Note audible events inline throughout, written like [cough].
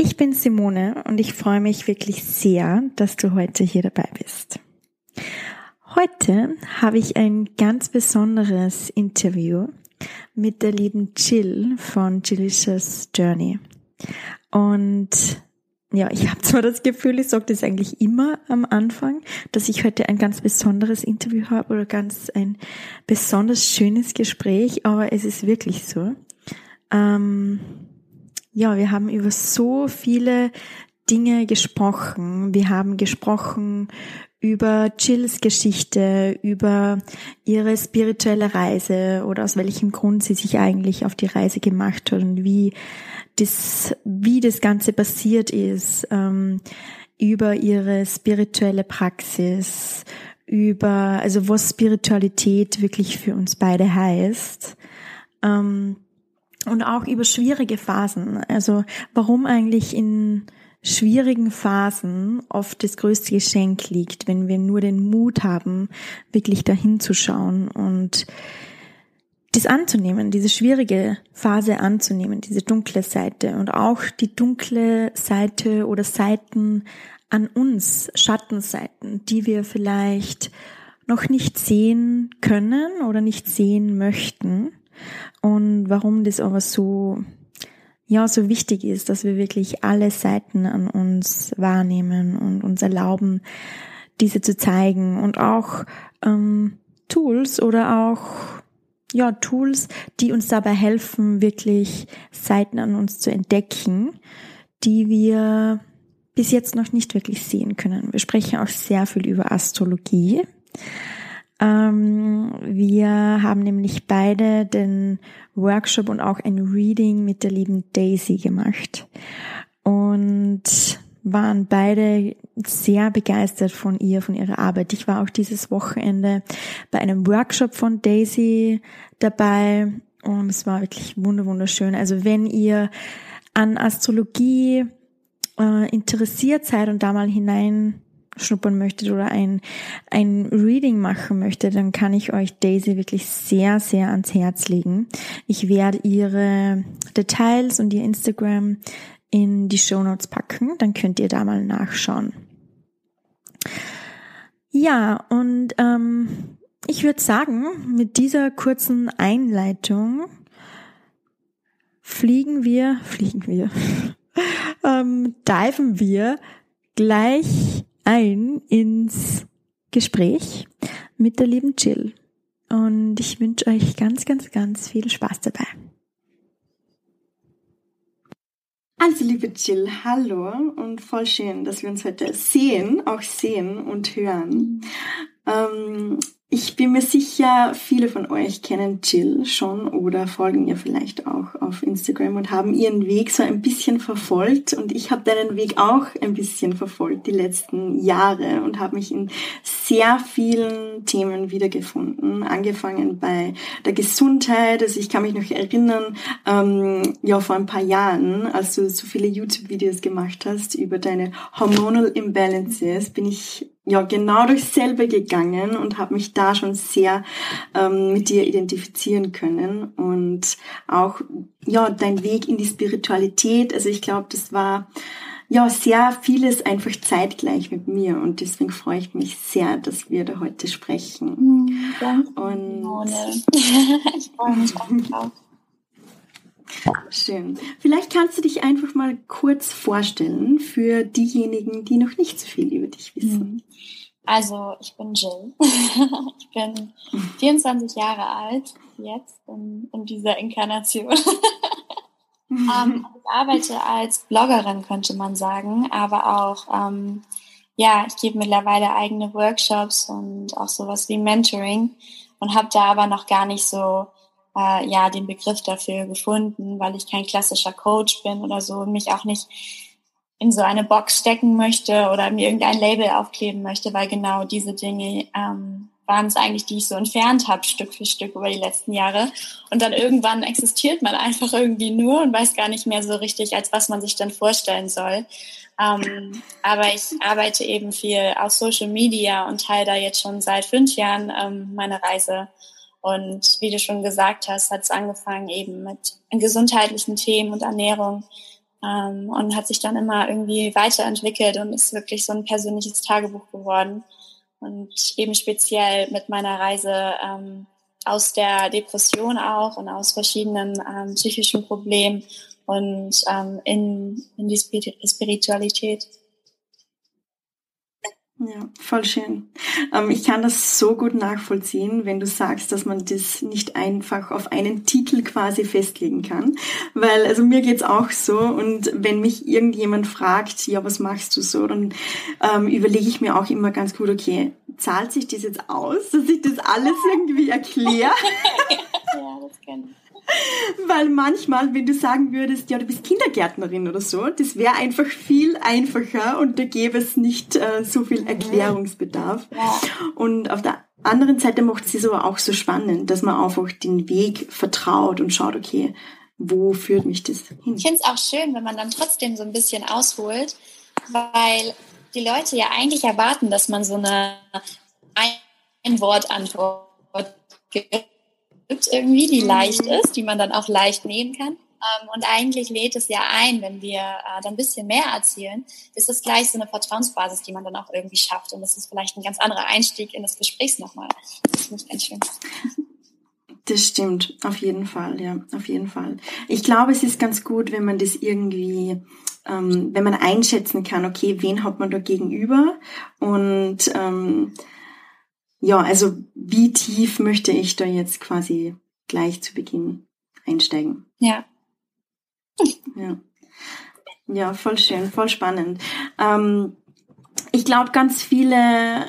Ich bin Simone und ich freue mich wirklich sehr, dass du heute hier dabei bist. Heute habe ich ein ganz besonderes Interview mit der lieben Jill von Jillicious Journey. Und ja, ich habe zwar das Gefühl, ich sage das eigentlich immer am Anfang, dass ich heute ein ganz besonderes Interview habe oder ganz ein besonders schönes Gespräch, aber es ist wirklich so. Ähm, ja, wir haben über so viele Dinge gesprochen. Wir haben gesprochen über Jills Geschichte, über ihre spirituelle Reise oder aus welchem Grund sie sich eigentlich auf die Reise gemacht hat und wie das, wie das Ganze passiert ist, ähm, über ihre spirituelle Praxis, über, also was Spiritualität wirklich für uns beide heißt. Ähm, und auch über schwierige Phasen. Also warum eigentlich in schwierigen Phasen oft das größte Geschenk liegt, wenn wir nur den Mut haben, wirklich dahin zu schauen und das anzunehmen, diese schwierige Phase anzunehmen, diese dunkle Seite und auch die dunkle Seite oder Seiten an uns, Schattenseiten, die wir vielleicht noch nicht sehen können oder nicht sehen möchten und warum das aber so, ja, so wichtig ist, dass wir wirklich alle Seiten an uns wahrnehmen und uns erlauben, diese zu zeigen und auch ähm, Tools oder auch ja, Tools, die uns dabei helfen, wirklich Seiten an uns zu entdecken, die wir bis jetzt noch nicht wirklich sehen können. Wir sprechen auch sehr viel über Astrologie. Ähm, wir haben nämlich beide den Workshop und auch ein Reading mit der lieben Daisy gemacht und waren beide sehr begeistert von ihr, von ihrer Arbeit. Ich war auch dieses Wochenende bei einem Workshop von Daisy dabei und es war wirklich wunderschön. Also wenn ihr an Astrologie äh, interessiert seid und da mal hinein schnuppern möchtet oder ein, ein Reading machen möchtet, dann kann ich euch Daisy wirklich sehr, sehr ans Herz legen. Ich werde ihre Details und ihr Instagram in die Show Notes packen, dann könnt ihr da mal nachschauen. Ja, und ähm, ich würde sagen, mit dieser kurzen Einleitung fliegen wir, fliegen wir, [laughs] ähm, diven wir gleich ein ins Gespräch mit der lieben Jill. Und ich wünsche euch ganz, ganz, ganz viel Spaß dabei. Also liebe Jill, hallo und voll schön, dass wir uns heute sehen, auch sehen und hören. Ähm, ich bin mir sicher, viele von euch kennen Jill schon oder folgen ihr vielleicht auch auf Instagram und haben ihren Weg so ein bisschen verfolgt. Und ich habe deinen Weg auch ein bisschen verfolgt die letzten Jahre und habe mich in sehr vielen Themen wiedergefunden. Angefangen bei der Gesundheit. Also ich kann mich noch erinnern, ähm, ja vor ein paar Jahren, als du so viele YouTube-Videos gemacht hast über deine Hormonal Imbalances, bin ich ja genau durchs selbe gegangen und habe mich da schon sehr ähm, mit dir identifizieren können und auch ja dein Weg in die Spiritualität. Also ich glaube, das war ja sehr vieles einfach zeitgleich mit mir und deswegen freue ich mich sehr, dass wir da heute sprechen. Mhm, danke. Und [laughs] ich freue mich auch drauf. Schön. Vielleicht kannst du dich einfach mal kurz vorstellen für diejenigen, die noch nicht so viel über dich wissen. Mhm. Also, ich bin Jill. [laughs] ich bin 24 Jahre alt jetzt in, in dieser Inkarnation. [laughs] ähm, ich arbeite als Bloggerin, könnte man sagen, aber auch, ähm, ja, ich gebe mittlerweile eigene Workshops und auch sowas wie Mentoring und habe da aber noch gar nicht so äh, ja den Begriff dafür gefunden, weil ich kein klassischer Coach bin oder so und mich auch nicht in so eine Box stecken möchte oder mir irgendein Label aufkleben möchte, weil genau diese Dinge ähm, waren es eigentlich, die ich so entfernt habe, Stück für Stück über die letzten Jahre. Und dann irgendwann existiert man einfach irgendwie nur und weiß gar nicht mehr so richtig, als was man sich dann vorstellen soll. Ähm, aber ich arbeite eben viel auf Social Media und teile da jetzt schon seit fünf Jahren ähm, meine Reise. Und wie du schon gesagt hast, hat es angefangen eben mit gesundheitlichen Themen und Ernährung ähm, und hat sich dann immer irgendwie weiterentwickelt und ist wirklich so ein persönliches Tagebuch geworden. Und eben speziell mit meiner Reise ähm, aus der Depression auch und aus verschiedenen ähm, psychischen Problemen und ähm, in, in die Spiritualität. Ja, voll schön. Ähm, ich kann das so gut nachvollziehen, wenn du sagst, dass man das nicht einfach auf einen Titel quasi festlegen kann. Weil, also mir geht's auch so und wenn mich irgendjemand fragt, ja, was machst du so, dann ähm, überlege ich mir auch immer ganz gut, okay, zahlt sich das jetzt aus, dass ich das alles irgendwie erkläre? [laughs] ja, das kenne ich. Weil manchmal, wenn du sagen würdest, ja, du bist Kindergärtnerin oder so, das wäre einfach viel einfacher und da gäbe es nicht äh, so viel Erklärungsbedarf. Ja. Und auf der anderen Seite macht es aber auch so spannend, dass man einfach den Weg vertraut und schaut, okay, wo führt mich das hin? Ich finde es auch schön, wenn man dann trotzdem so ein bisschen ausholt, weil die Leute ja eigentlich erwarten, dass man so eine Ein-Wort-Antwort gibt gibt irgendwie, die leicht mhm. ist, die man dann auch leicht nehmen kann. Ähm, und eigentlich lädt es ja ein, wenn wir äh, dann ein bisschen mehr erzählen, ist es gleich so eine Vertrauensbasis, die man dann auch irgendwie schafft. Und das ist vielleicht ein ganz anderer Einstieg in das Gespräch nochmal. Das finde ich ganz schön. Das stimmt, auf jeden Fall, ja, auf jeden Fall. Ich glaube, es ist ganz gut, wenn man das irgendwie, ähm, wenn man einschätzen kann, okay, wen hat man da gegenüber und ähm, ja, also wie tief möchte ich da jetzt quasi gleich zu Beginn einsteigen? Ja. Ja. Ja, voll schön, voll spannend. Ähm, ich glaube ganz viele,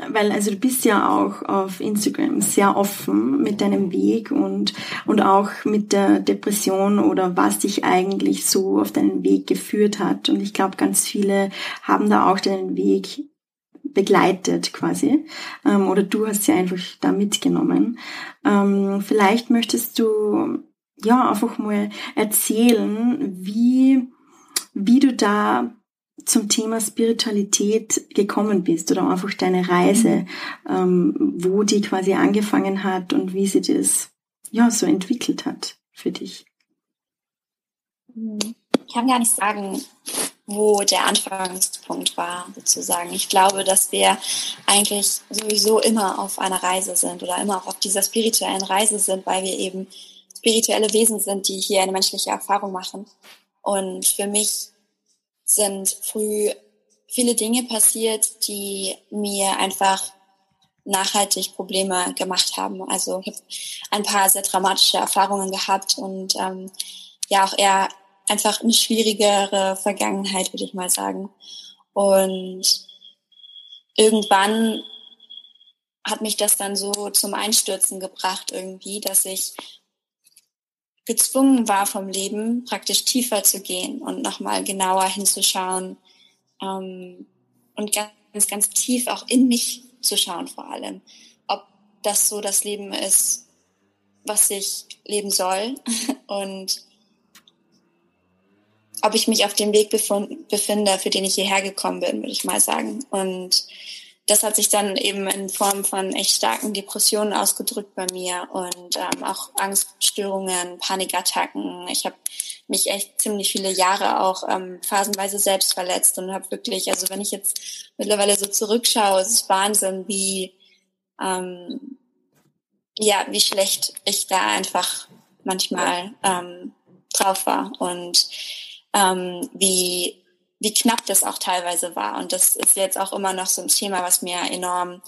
weil also du bist ja auch auf Instagram sehr offen mit deinem Weg und und auch mit der Depression oder was dich eigentlich so auf deinen Weg geführt hat. Und ich glaube ganz viele haben da auch deinen Weg begleitet quasi. Ähm, oder du hast sie einfach da mitgenommen. Ähm, vielleicht möchtest du ja einfach mal erzählen, wie, wie du da zum Thema Spiritualität gekommen bist oder einfach deine Reise, ähm, wo die quasi angefangen hat und wie sie das ja so entwickelt hat für dich. Ich kann gar nicht sagen, wo der Anfangspunkt war, sozusagen. Ich glaube, dass wir eigentlich sowieso immer auf einer Reise sind oder immer auch auf dieser spirituellen Reise sind, weil wir eben spirituelle Wesen sind, die hier eine menschliche Erfahrung machen. Und für mich sind früh viele Dinge passiert, die mir einfach nachhaltig Probleme gemacht haben. Also ich habe ein paar sehr dramatische Erfahrungen gehabt und ähm, ja auch eher einfach eine schwierigere Vergangenheit, würde ich mal sagen. Und irgendwann hat mich das dann so zum Einstürzen gebracht irgendwie, dass ich gezwungen war vom Leben, praktisch tiefer zu gehen und nochmal genauer hinzuschauen ähm, und ganz, ganz tief auch in mich zu schauen vor allem, ob das so das Leben ist, was ich leben soll [laughs] und ob ich mich auf dem Weg befinde, für den ich hierher gekommen bin, würde ich mal sagen. Und das hat sich dann eben in Form von echt starken Depressionen ausgedrückt bei mir und ähm, auch Angststörungen, Panikattacken. Ich habe mich echt ziemlich viele Jahre auch ähm, phasenweise selbst verletzt und habe wirklich, also wenn ich jetzt mittlerweile so zurückschaue, es ist Wahnsinn, wie ähm, ja, wie schlecht ich da einfach manchmal ähm, drauf war und ähm, wie, wie knapp das auch teilweise war. Und das ist jetzt auch immer noch so ein Thema, was mir enorm,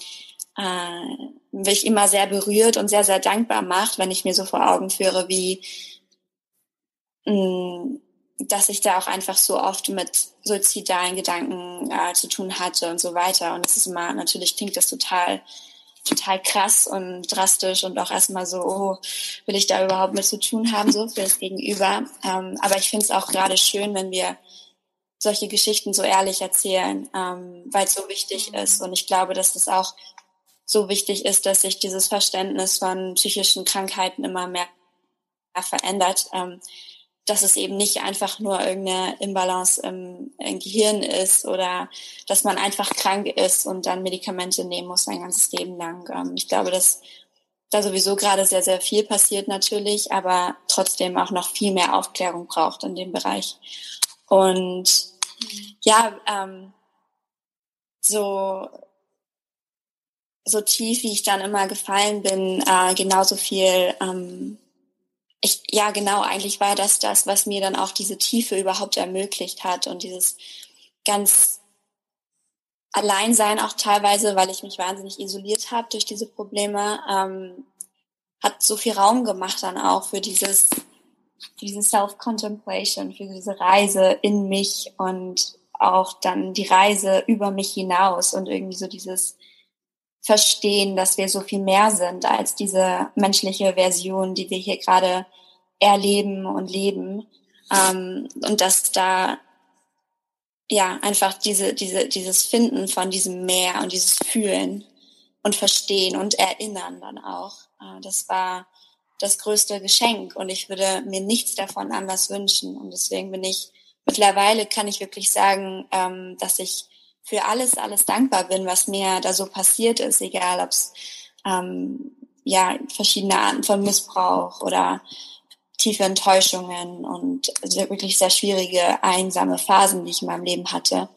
äh, mich immer sehr berührt und sehr, sehr dankbar macht, wenn ich mir so vor Augen führe, wie, mh, mm, dass ich da auch einfach so oft mit suizidalen Gedanken äh, zu tun hatte und so weiter. Und es ist immer, natürlich klingt das total total krass und drastisch und auch erstmal so, oh, will ich da überhaupt mit zu tun haben, so für das Gegenüber. Ähm, aber ich finde es auch gerade schön, wenn wir solche Geschichten so ehrlich erzählen, ähm, weil es so wichtig mhm. ist. Und ich glaube, dass es auch so wichtig ist, dass sich dieses Verständnis von psychischen Krankheiten immer mehr verändert. Ähm, dass es eben nicht einfach nur irgendeine Imbalance im, im, Gehirn ist oder dass man einfach krank ist und dann Medikamente nehmen muss sein ganzes Leben lang. Ähm, ich glaube, dass da sowieso gerade sehr, sehr viel passiert natürlich, aber trotzdem auch noch viel mehr Aufklärung braucht in dem Bereich. Und ja, ähm, so, so tief, wie ich dann immer gefallen bin, äh, genauso viel ähm, ich, ja, genau, eigentlich war das das, was mir dann auch diese Tiefe überhaupt ermöglicht hat und dieses ganz Alleinsein auch teilweise, weil ich mich wahnsinnig isoliert habe durch diese Probleme, ähm, hat so viel Raum gemacht dann auch für dieses, für diese Self-Contemplation, für diese Reise in mich und auch dann die Reise über mich hinaus und irgendwie so dieses verstehen, dass wir so viel mehr sind als diese menschliche Version, die wir hier gerade erleben und leben. Ähm, und dass da ja einfach diese, diese, dieses Finden von diesem Meer und dieses Fühlen und Verstehen und Erinnern dann auch. Äh, das war das größte Geschenk und ich würde mir nichts davon anders wünschen. Und deswegen bin ich mittlerweile kann ich wirklich sagen, ähm, dass ich für alles, alles dankbar bin, was mir da so passiert ist, egal ob es ähm, ja verschiedene Arten von Missbrauch oder tiefe Enttäuschungen und wirklich sehr schwierige, einsame Phasen, die ich in meinem Leben hatte,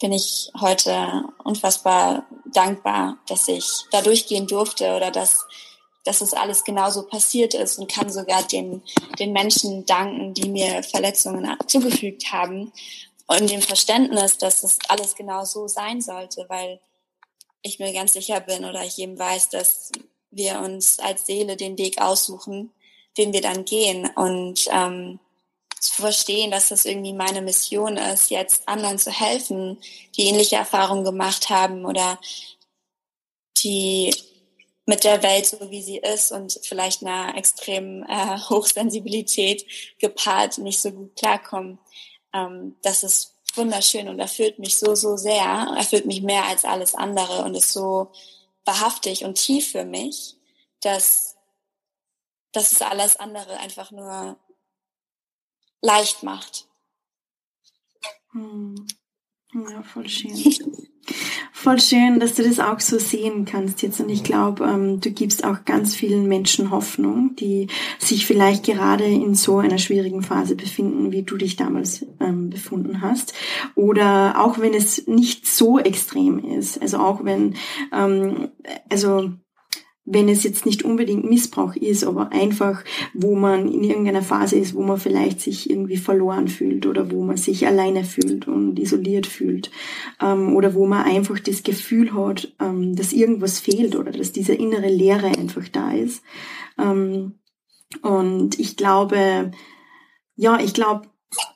bin ich heute unfassbar dankbar, dass ich da durchgehen durfte oder dass, dass es alles genauso passiert ist und kann sogar den, den Menschen danken, die mir Verletzungen zugefügt haben und dem Verständnis, dass es alles genau so sein sollte, weil ich mir ganz sicher bin oder ich eben weiß, dass wir uns als Seele den Weg aussuchen, den wir dann gehen. Und ähm, zu verstehen, dass das irgendwie meine Mission ist, jetzt anderen zu helfen, die ähnliche Erfahrungen gemacht haben oder die mit der Welt so wie sie ist und vielleicht einer extremen äh, [laughs] Hochsensibilität gepaart nicht so gut klarkommen ähm, das ist wunderschön und erfüllt mich so, so sehr, erfüllt mich mehr als alles andere und ist so wahrhaftig und tief für mich, dass, dass es alles andere einfach nur leicht macht. Hm. Ja, voll schön. [laughs] Voll schön, dass du das auch so sehen kannst jetzt. Und ich glaube, ähm, du gibst auch ganz vielen Menschen Hoffnung, die sich vielleicht gerade in so einer schwierigen Phase befinden, wie du dich damals ähm, befunden hast. Oder auch wenn es nicht so extrem ist. Also auch wenn, ähm, also wenn es jetzt nicht unbedingt Missbrauch ist, aber einfach, wo man in irgendeiner Phase ist, wo man vielleicht sich irgendwie verloren fühlt oder wo man sich alleine fühlt und isoliert fühlt ähm, oder wo man einfach das Gefühl hat, ähm, dass irgendwas fehlt oder dass diese innere Leere einfach da ist. Ähm, und ich glaube, ja, ich glaube,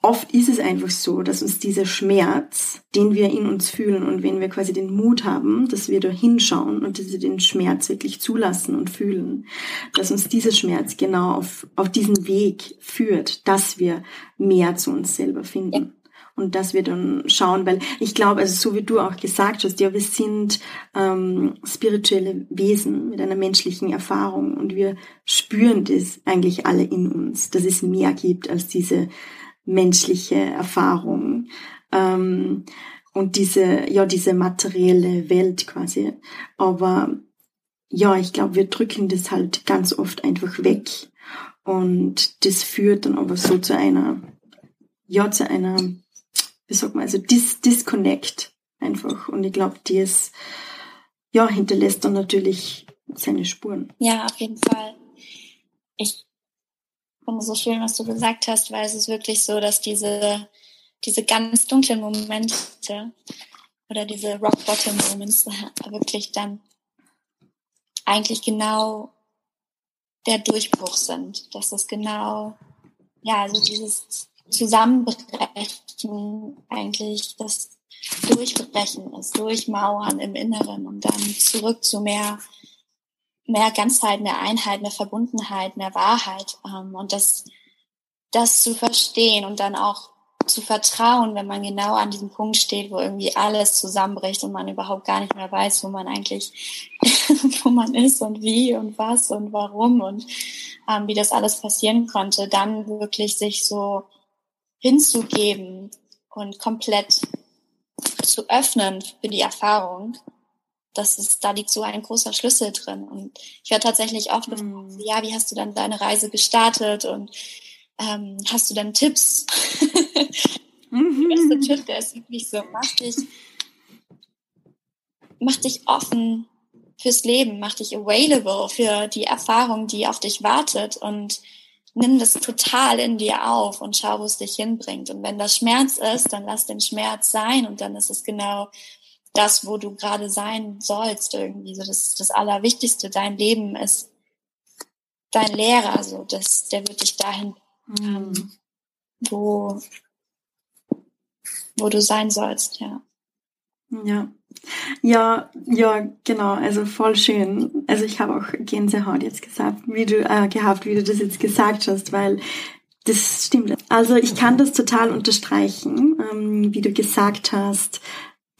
oft ist es einfach so, dass uns dieser Schmerz, den wir in uns fühlen und wenn wir quasi den Mut haben, dass wir da hinschauen und dass wir den Schmerz wirklich zulassen und fühlen, dass uns dieser Schmerz genau auf, auf diesen Weg führt, dass wir mehr zu uns selber finden. Und dass wir dann schauen, weil ich glaube, also so wie du auch gesagt hast, ja, wir sind ähm, spirituelle Wesen mit einer menschlichen Erfahrung und wir spüren das eigentlich alle in uns, dass es mehr gibt als diese menschliche Erfahrung ähm, und diese, ja, diese materielle Welt quasi. Aber ja, ich glaube, wir drücken das halt ganz oft einfach weg. Und das führt dann aber so zu einer, ja, zu einer, wie sagt man, also Dis Disconnect einfach. Und ich glaube, das, ja, hinterlässt dann natürlich seine Spuren. Ja, auf jeden Fall. Ich finde so schön, was du gesagt hast, weil es ist wirklich so, dass diese, diese ganz dunklen Momente oder diese Rock Bottom Moments [laughs] wirklich dann eigentlich genau der Durchbruch sind. Dass es genau, ja, also dieses Zusammenbrechen eigentlich das Durchbrechen ist, Durchmauern im Inneren und dann zurück zu mehr mehr Ganzheit, mehr Einheit, mehr Verbundenheit, mehr Wahrheit ähm, und das, das zu verstehen und dann auch zu vertrauen, wenn man genau an diesem Punkt steht, wo irgendwie alles zusammenbricht und man überhaupt gar nicht mehr weiß, wo man eigentlich, [laughs] wo man ist und wie und was und warum und ähm, wie das alles passieren konnte, dann wirklich sich so hinzugeben und komplett zu öffnen für die Erfahrung, das ist, da liegt so ein großer Schlüssel drin. Und ich werde tatsächlich oft gefragt, mhm. ja, wie hast du dann deine Reise gestartet und ähm, hast du dann Tipps? [laughs] Mhm. Der beste Tipp, der ist wirklich so, mach dich, mach dich offen fürs Leben, mach dich available für die Erfahrung, die auf dich wartet und nimm das total in dir auf und schau, wo es dich hinbringt. Und wenn das Schmerz ist, dann lass den Schmerz sein und dann ist es genau das, wo du gerade sein sollst irgendwie. So, das ist das Allerwichtigste. Dein Leben ist dein Lehrer, so, das, der wird dich dahin, mhm. ähm, wo, wo du sein sollst, ja. Ja. Ja, ja, genau, also voll schön. Also ich habe auch Gänsehaut jetzt gesagt, wie du äh, gehabt, wie du das jetzt gesagt hast, weil das stimmt. Also ich kann das total unterstreichen, ähm, wie du gesagt hast,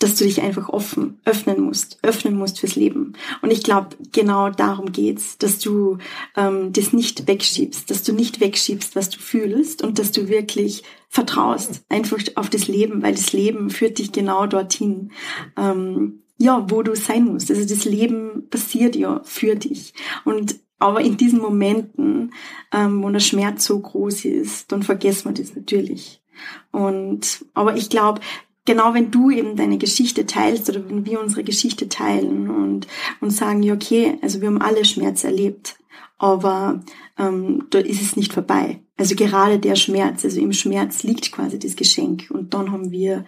dass du dich einfach offen öffnen musst, öffnen musst fürs Leben. Und ich glaube, genau darum geht's, dass du ähm, das nicht wegschiebst, dass du nicht wegschiebst, was du fühlst und dass du wirklich vertraust einfach auf das Leben, weil das Leben führt dich genau dorthin, ähm, ja, wo du sein musst. Also das Leben passiert ja für dich und aber in diesen Momenten, ähm, wo der Schmerz so groß ist, dann vergessen wir das natürlich. Und aber ich glaube, genau wenn du eben deine Geschichte teilst oder wenn wir unsere Geschichte teilen und, und sagen, ja, okay, also wir haben alle Schmerz erlebt, aber ähm, da ist es nicht vorbei. Also gerade der Schmerz, also im Schmerz liegt quasi das Geschenk und dann haben wir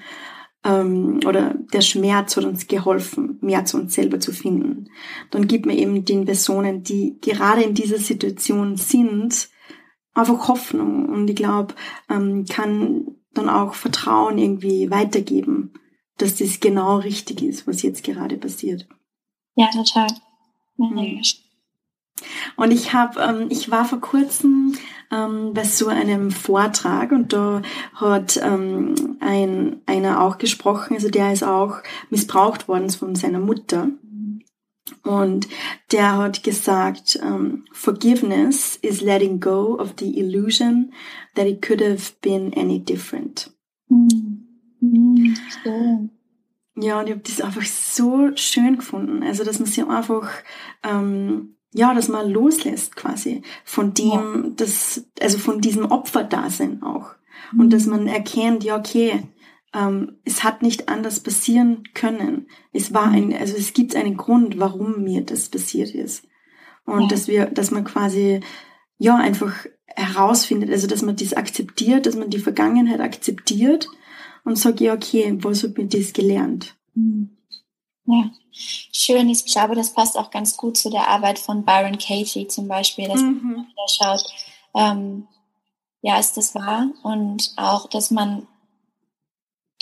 ähm, oder der Schmerz hat uns geholfen, mehr zu uns selber zu finden. Dann gibt man eben den Personen, die gerade in dieser Situation sind, einfach Hoffnung und ich glaube, ähm, kann dann auch Vertrauen irgendwie weitergeben, dass das genau richtig ist, was jetzt gerade passiert. Ja, total. Mhm. Und ich habe, ähm, ich war vor kurzem ähm, bei so einem Vortrag und da hat ähm, ein einer auch gesprochen, also der ist auch missbraucht worden von seiner Mutter. Und der hat gesagt, um, forgiveness is letting go of the illusion that it could have been any different. Mhm. Mhm. Ja, und ich habe das einfach so schön gefunden. Also, dass man sich einfach, ähm, ja, dass man loslässt quasi von dem, ja. das, also von diesem Opferdasein auch. Mhm. Und dass man erkennt, ja, okay, ähm, es hat nicht anders passieren können. Es war ein, also es gibt einen Grund, warum mir das passiert ist. Und ja. dass wir, dass man quasi, ja, einfach herausfindet, also dass man das akzeptiert, dass man die Vergangenheit akzeptiert und sagt, ja, okay, was habe ich das gelernt? Mhm. Ja, schön. Ich glaube, das passt auch ganz gut zu der Arbeit von Byron Katie zum Beispiel, dass mhm. man wieder schaut, ähm, ja, ist das wahr? Und auch, dass man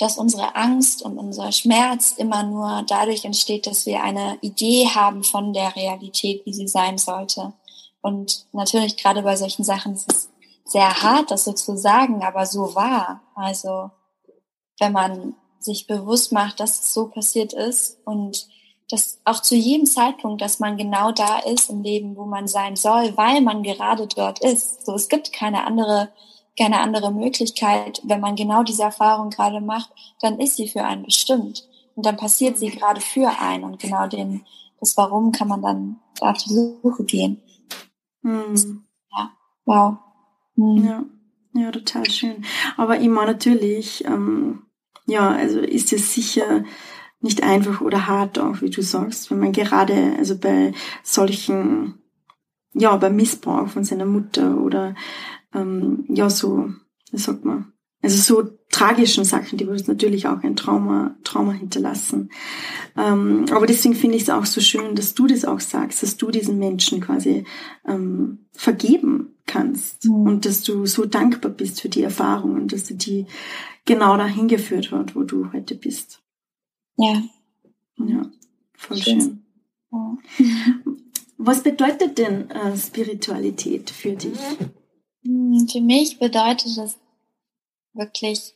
dass unsere Angst und unser Schmerz immer nur dadurch entsteht, dass wir eine Idee haben von der Realität, wie sie sein sollte. Und natürlich gerade bei solchen Sachen ist es sehr hart, das so zu sagen, aber so wahr. Also wenn man sich bewusst macht, dass es so passiert ist und dass auch zu jedem Zeitpunkt, dass man genau da ist im Leben, wo man sein soll, weil man gerade dort ist. So, es gibt keine andere keine andere Möglichkeit. Wenn man genau diese Erfahrung gerade macht, dann ist sie für einen bestimmt. Und dann passiert sie gerade für einen. Und genau den, das Warum kann man dann auf die Suche gehen. Hm. Ja, wow. Hm. Ja. ja, total schön. Aber immer natürlich, ähm, ja, also ist es sicher nicht einfach oder hart auch, wie du sagst, wenn man gerade, also bei solchen, ja, bei Missbrauch von seiner Mutter oder ähm, ja so, wie sagt man, also so tragischen Sachen, die uns natürlich auch ein Trauma, Trauma hinterlassen. Ähm, aber deswegen finde ich es auch so schön, dass du das auch sagst, dass du diesen Menschen quasi ähm, vergeben kannst mhm. und dass du so dankbar bist für die Erfahrungen, dass du die genau dahin geführt hat, wo du heute bist. Ja. Ja, voll schön. schön. Ja. Was bedeutet denn äh, Spiritualität für dich? Hm, für mich bedeutet es wirklich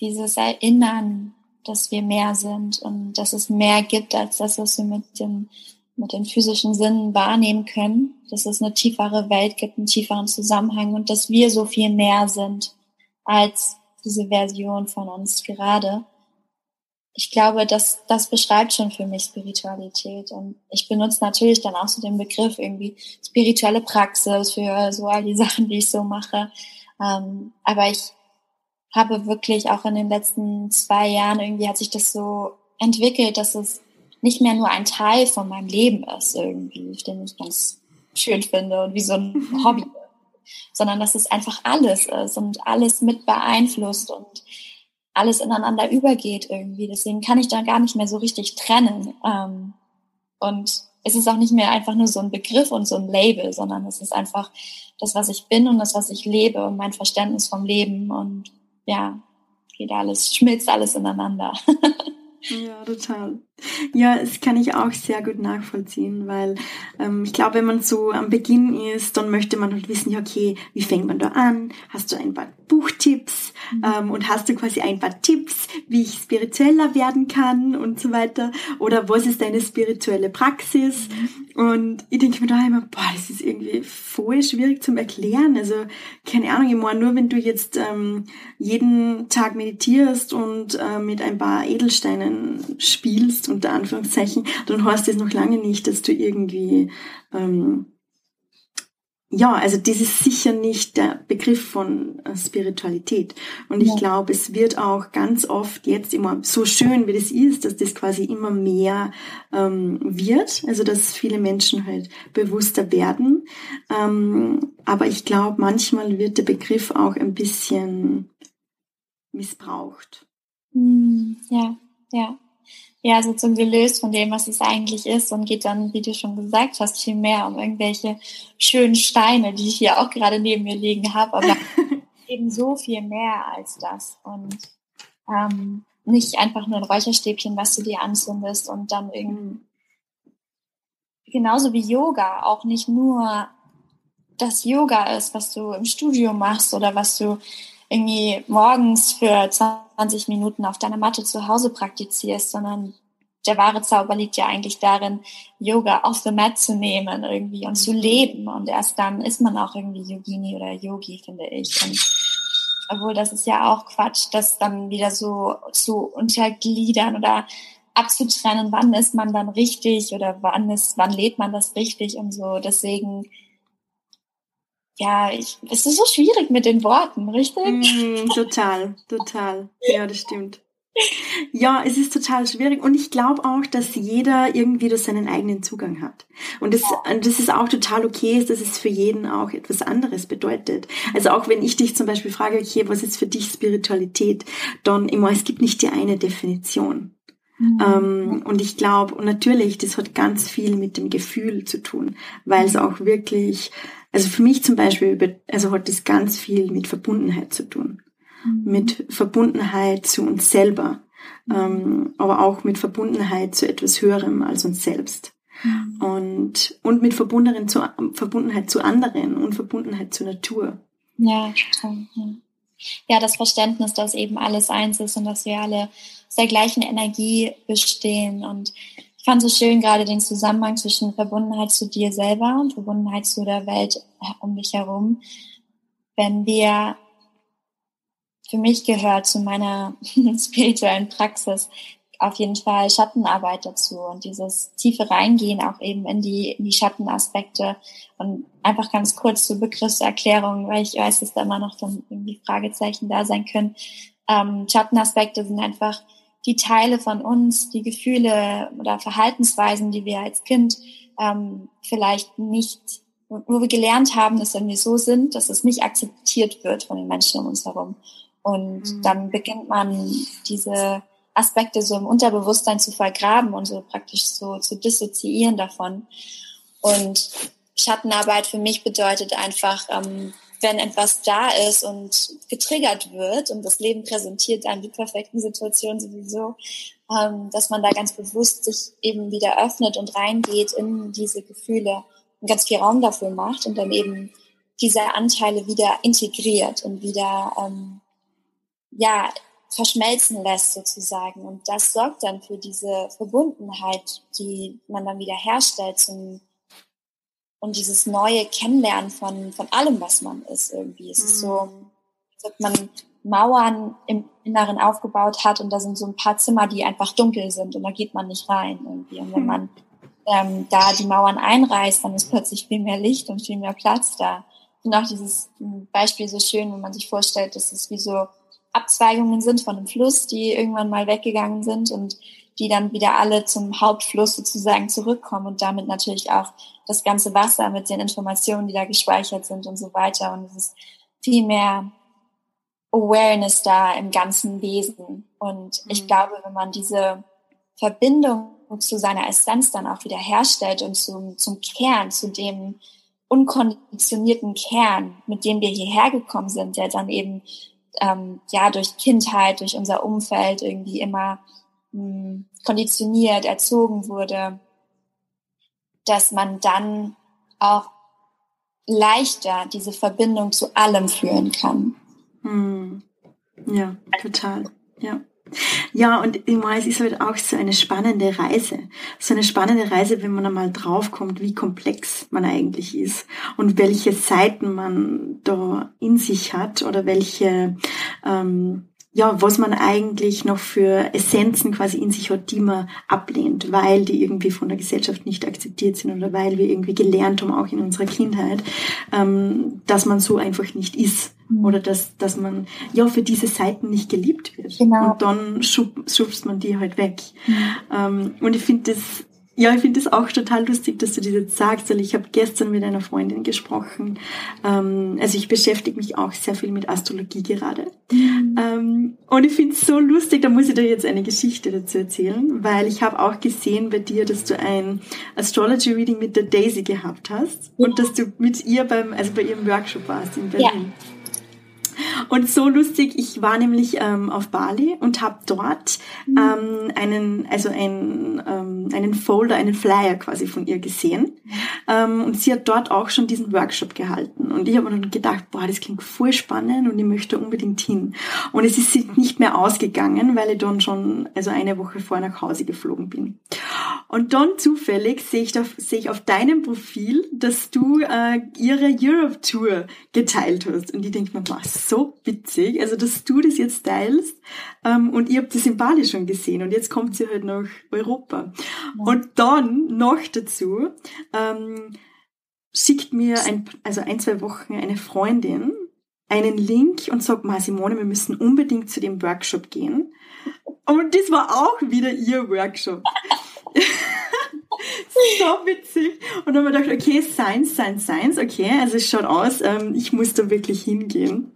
dieses Erinnern, dass wir mehr sind und dass es mehr gibt als das, was wir mit dem mit den physischen Sinnen wahrnehmen können, dass es eine tiefere Welt gibt, einen tieferen Zusammenhang und dass wir so viel mehr sind als diese Version von uns gerade. Ich glaube, das, das beschreibt schon für mich Spiritualität. Und ich benutze natürlich dann auch so den Begriff irgendwie spirituelle Praxis für so all die [laughs] Sachen, die ich so mache. Ähm, aber ich habe wirklich auch in den letzten zwei Jahren irgendwie hat sich das so entwickelt, dass es nicht mehr nur ein Teil von meinem Leben ist irgendwie, den ich ganz schön finde und wie so ein mhm. Hobby, sondern dass es einfach alles ist und alles mit beeinflusst und alles ineinander übergeht irgendwie. Deswegen kann ich da gar nicht mehr so richtig trennen. Ähm, und es ist auch nicht mehr einfach nur so ein Begriff und so ein Label, sondern es ist einfach das, was ich bin und das, was ich lebe und mein Verständnis vom Leben und ja, geht alles, schmilzt alles ineinander. [laughs] Ja, total. Ja, das kann ich auch sehr gut nachvollziehen, weil ähm, ich glaube, wenn man so am Beginn ist, dann möchte man halt wissen, ja, okay, wie fängt man da an? Hast du ein paar Buchtipps mhm. ähm, und hast du quasi ein paar Tipps, wie ich spiritueller werden kann und so weiter? Oder was ist deine spirituelle Praxis? Mhm. Und ich denke mir da immer, boah, das ist irgendwie voll schwierig zum Erklären. Also, keine Ahnung, ich meine, nur wenn du jetzt ähm, jeden Tag meditierst und äh, mit ein paar Edelsteinen spielst, unter Anführungszeichen, dann heißt das noch lange nicht, dass du irgendwie ähm, ja, also das ist sicher nicht der Begriff von äh, Spiritualität. Und ich ja. glaube, es wird auch ganz oft jetzt immer so schön, wie das ist, dass das quasi immer mehr ähm, wird. Also dass viele Menschen halt bewusster werden. Ähm, aber ich glaube, manchmal wird der Begriff auch ein bisschen missbraucht. Hm, ja, ja ja, so zum gelöst von dem, was es eigentlich ist und geht dann, wie du schon gesagt hast, viel mehr um irgendwelche schönen Steine, die ich hier auch gerade neben mir liegen habe, aber [laughs] eben so viel mehr als das. Und ähm, nicht einfach nur ein Räucherstäbchen, was du dir anzündest und dann irgendwie genauso wie Yoga auch nicht nur das Yoga ist, was du im Studio machst oder was du irgendwie morgens für 20 Minuten auf deiner Matte zu Hause praktizierst, sondern der wahre Zauber liegt ja eigentlich darin, Yoga off the mat zu nehmen irgendwie und zu leben. Und erst dann ist man auch irgendwie Yogini oder Yogi, finde ich. Und obwohl das ist ja auch Quatsch, das dann wieder so zu untergliedern oder abzutrennen, wann ist man dann richtig oder wann ist, wann lebt man das richtig und so. Deswegen ja, ich, es ist so schwierig mit den Worten, richtig? Mm, total, total. Ja, das stimmt. Ja, es ist total schwierig und ich glaube auch, dass jeder irgendwie da seinen eigenen Zugang hat. Und das, das ist auch total okay, dass es für jeden auch etwas anderes bedeutet. Also auch wenn ich dich zum Beispiel frage, okay, was ist für dich Spiritualität, dann immer, es gibt nicht die eine Definition. Mhm. Und ich glaube, und natürlich, das hat ganz viel mit dem Gefühl zu tun, weil es auch wirklich also für mich zum Beispiel, also hat das ganz viel mit Verbundenheit zu tun. Mhm. Mit Verbundenheit zu uns selber, ähm, aber auch mit Verbundenheit zu etwas Höherem als uns selbst. Mhm. Und, und mit Verbundenheit zu, Verbundenheit zu anderen und Verbundenheit zur Natur. Ja, total. Ja. ja, das Verständnis, dass eben alles eins ist und dass wir alle aus der gleichen Energie bestehen und fand so schön gerade den Zusammenhang zwischen Verbundenheit zu dir selber und Verbundenheit zu der Welt um dich herum. Wenn wir, für mich gehört zu meiner [laughs] spirituellen Praxis auf jeden Fall Schattenarbeit dazu und dieses tiefe Reingehen auch eben in die, in die Schattenaspekte und einfach ganz kurz zur Begriffserklärung, weil ich weiß, dass da immer noch dann irgendwie Fragezeichen da sein können. Ähm, Schattenaspekte sind einfach die Teile von uns, die Gefühle oder Verhaltensweisen, die wir als Kind ähm, vielleicht nicht, wo wir gelernt haben, dass wenn wir so sind, dass es nicht akzeptiert wird von den Menschen um uns herum. Und mhm. dann beginnt man diese Aspekte so im Unterbewusstsein zu vergraben und so praktisch so zu dissoziieren davon. Und Schattenarbeit für mich bedeutet einfach, ähm, wenn etwas da ist und getriggert wird und das Leben präsentiert einem die perfekten Situationen sowieso, ähm, dass man da ganz bewusst sich eben wieder öffnet und reingeht in diese Gefühle und ganz viel Raum dafür macht und dann eben diese Anteile wieder integriert und wieder ähm, ja verschmelzen lässt sozusagen. Und das sorgt dann für diese Verbundenheit, die man dann wieder herstellt zum, und dieses neue Kennenlernen von, von allem, was man ist irgendwie. Es ist so, mhm. als ob man Mauern im Inneren aufgebaut hat und da sind so ein paar Zimmer, die einfach dunkel sind und da geht man nicht rein irgendwie. Und wenn man ähm, da die Mauern einreißt, dann ist plötzlich viel mehr Licht und viel mehr Platz da. Und auch dieses Beispiel so schön, wenn man sich vorstellt, dass es wie so Abzweigungen sind von einem Fluss, die irgendwann mal weggegangen sind und die dann wieder alle zum Hauptfluss sozusagen zurückkommen und damit natürlich auch das ganze Wasser mit den Informationen, die da gespeichert sind und so weiter. Und es ist viel mehr Awareness da im ganzen Wesen. Und ich mhm. glaube, wenn man diese Verbindung zu seiner Essenz dann auch wieder herstellt und zum, zum Kern, zu dem unkonditionierten Kern, mit dem wir hierher gekommen sind, der dann eben ähm, ja durch Kindheit, durch unser Umfeld irgendwie immer mh, hm, konditioniert, erzogen wurde, dass man dann auch leichter diese Verbindung zu allem führen kann. Hm. Ja, total. Ja. Ja, und ich meine, es ist halt auch so eine spannende Reise. So eine spannende Reise, wenn man einmal draufkommt, wie komplex man eigentlich ist und welche Seiten man da in sich hat oder welche ähm, ja, was man eigentlich noch für Essenzen quasi in sich hat, die man ablehnt, weil die irgendwie von der Gesellschaft nicht akzeptiert sind oder weil wir irgendwie gelernt haben, auch in unserer Kindheit, ähm, dass man so einfach nicht ist mhm. oder dass, dass man ja für diese Seiten nicht geliebt wird. Genau. Und dann schub, schubst man die halt weg. Mhm. Ähm, und ich finde das ja, ich finde es auch total lustig, dass du das jetzt sagst, weil ich habe gestern mit einer Freundin gesprochen. Ähm, also ich beschäftige mich auch sehr viel mit Astrologie gerade. Mhm. Ähm, und ich finde es so lustig, da muss ich dir jetzt eine Geschichte dazu erzählen, weil ich habe auch gesehen bei dir, dass du ein Astrology Reading mit der Daisy gehabt hast ja. und dass du mit ihr beim, also bei ihrem Workshop warst in Berlin. Ja. Und so lustig, ich war nämlich ähm, auf Bali und habe dort mhm. ähm, einen, also ein, ähm, einen Folder, einen Flyer quasi von ihr gesehen. Ähm, und sie hat dort auch schon diesen Workshop gehalten. Und ich habe mir dann gedacht, boah, das klingt voll spannend und ich möchte unbedingt hin. Und es ist nicht mehr ausgegangen, weil ich dann schon, also eine Woche vorher nach Hause geflogen bin. Und dann zufällig sehe ich, auf, sehe ich auf deinem Profil, dass du äh, ihre Europe Tour geteilt hast. Und ich denke mir, was so witzig, also dass du das jetzt teilst. Ähm, und ihr habt das in Bali schon gesehen und jetzt kommt sie halt nach Europa. Und dann noch dazu ähm, schickt mir ein, also ein, zwei Wochen eine Freundin einen Link und sagt, Ma Simone, wir müssen unbedingt zu dem Workshop gehen. Und das war auch wieder ihr Workshop. so witzig. Und dann haben wir gedacht, okay, Science, Science, Science, okay, also es schaut aus, ähm, ich muss da wirklich hingehen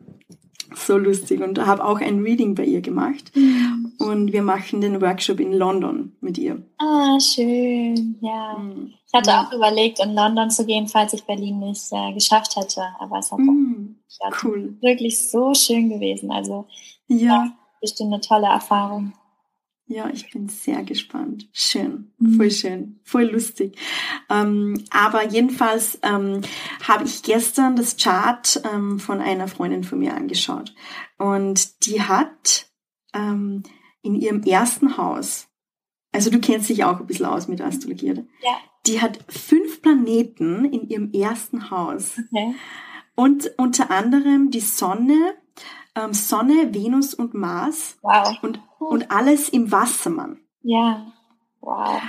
so lustig und habe auch ein Reading bei ihr gemacht. Mhm. Und wir machen den Workshop in London mit ihr. Ah, schön, ja. Mhm. Ich hatte auch überlegt, in London zu gehen, falls ich Berlin nicht äh, geschafft hätte. Aber es hat mhm. cool. wirklich so schön gewesen. Also ja, bestimmt eine tolle Erfahrung. Ja, ich bin sehr gespannt. Schön, mhm. voll schön, voll lustig. Ähm, aber jedenfalls ähm, habe ich gestern das Chart ähm, von einer Freundin von mir angeschaut. Und die hat ähm, in ihrem ersten Haus, also du kennst dich auch ein bisschen aus mit Astrologie, oder? Ja. Die hat fünf Planeten in ihrem ersten Haus. Okay. Und unter anderem die Sonne, ähm, Sonne, Venus und Mars. Wow. Und, und alles im Wassermann. Ja, wow.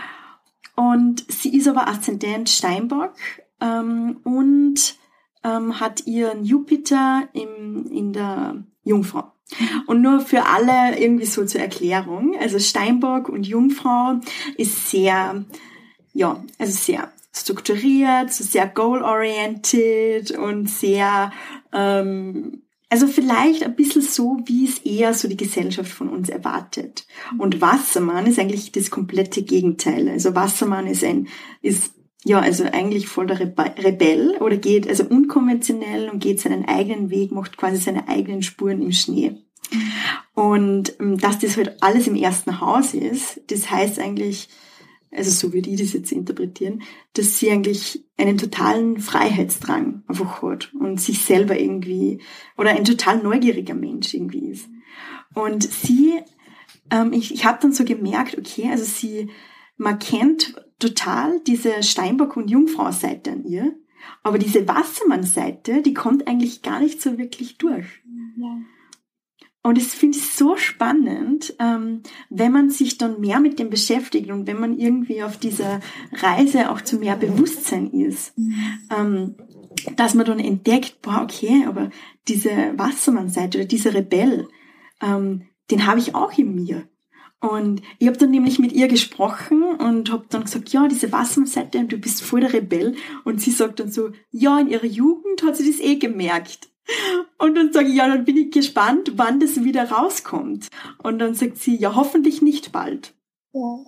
Und sie ist aber Aszendent Steinbock ähm, und ähm, hat ihren Jupiter im, in der Jungfrau. Und nur für alle irgendwie so zur Erklärung. Also Steinbock und Jungfrau ist sehr, ja, also sehr strukturiert, sehr goal-oriented und sehr ähm, also vielleicht ein bisschen so, wie es eher so die Gesellschaft von uns erwartet. Und Wassermann ist eigentlich das komplette Gegenteil. Also Wassermann ist ein, ist ja, also eigentlich voll der Rebell oder geht also unkonventionell und geht seinen eigenen Weg, macht quasi seine eigenen Spuren im Schnee. Und ähm, dass das halt alles im ersten Haus ist, das heißt eigentlich, also so würde ich das jetzt interpretieren, dass sie eigentlich einen totalen Freiheitsdrang einfach hat und sich selber irgendwie oder ein total neugieriger Mensch irgendwie ist. Und sie, ähm, ich, ich habe dann so gemerkt, okay, also sie, man kennt total diese Steinbock- und Jungfrau-Seite an ihr, aber diese Wassermann-Seite, die kommt eigentlich gar nicht so wirklich durch. Ja. Und das finde ich so spannend, ähm, wenn man sich dann mehr mit dem beschäftigt und wenn man irgendwie auf dieser Reise auch zu mehr Bewusstsein ist, ähm, dass man dann entdeckt, boah, okay, aber diese Wassermann-Seite oder dieser Rebell, ähm, den habe ich auch in mir. Und ich habe dann nämlich mit ihr gesprochen und habe dann gesagt, ja, diese Wassermann-Seite, du bist voll der Rebell. Und sie sagt dann so, ja, in ihrer Jugend hat sie das eh gemerkt. Und dann sage ich, ja, dann bin ich gespannt, wann das wieder rauskommt. Und dann sagt sie, ja, hoffentlich nicht bald. Ja.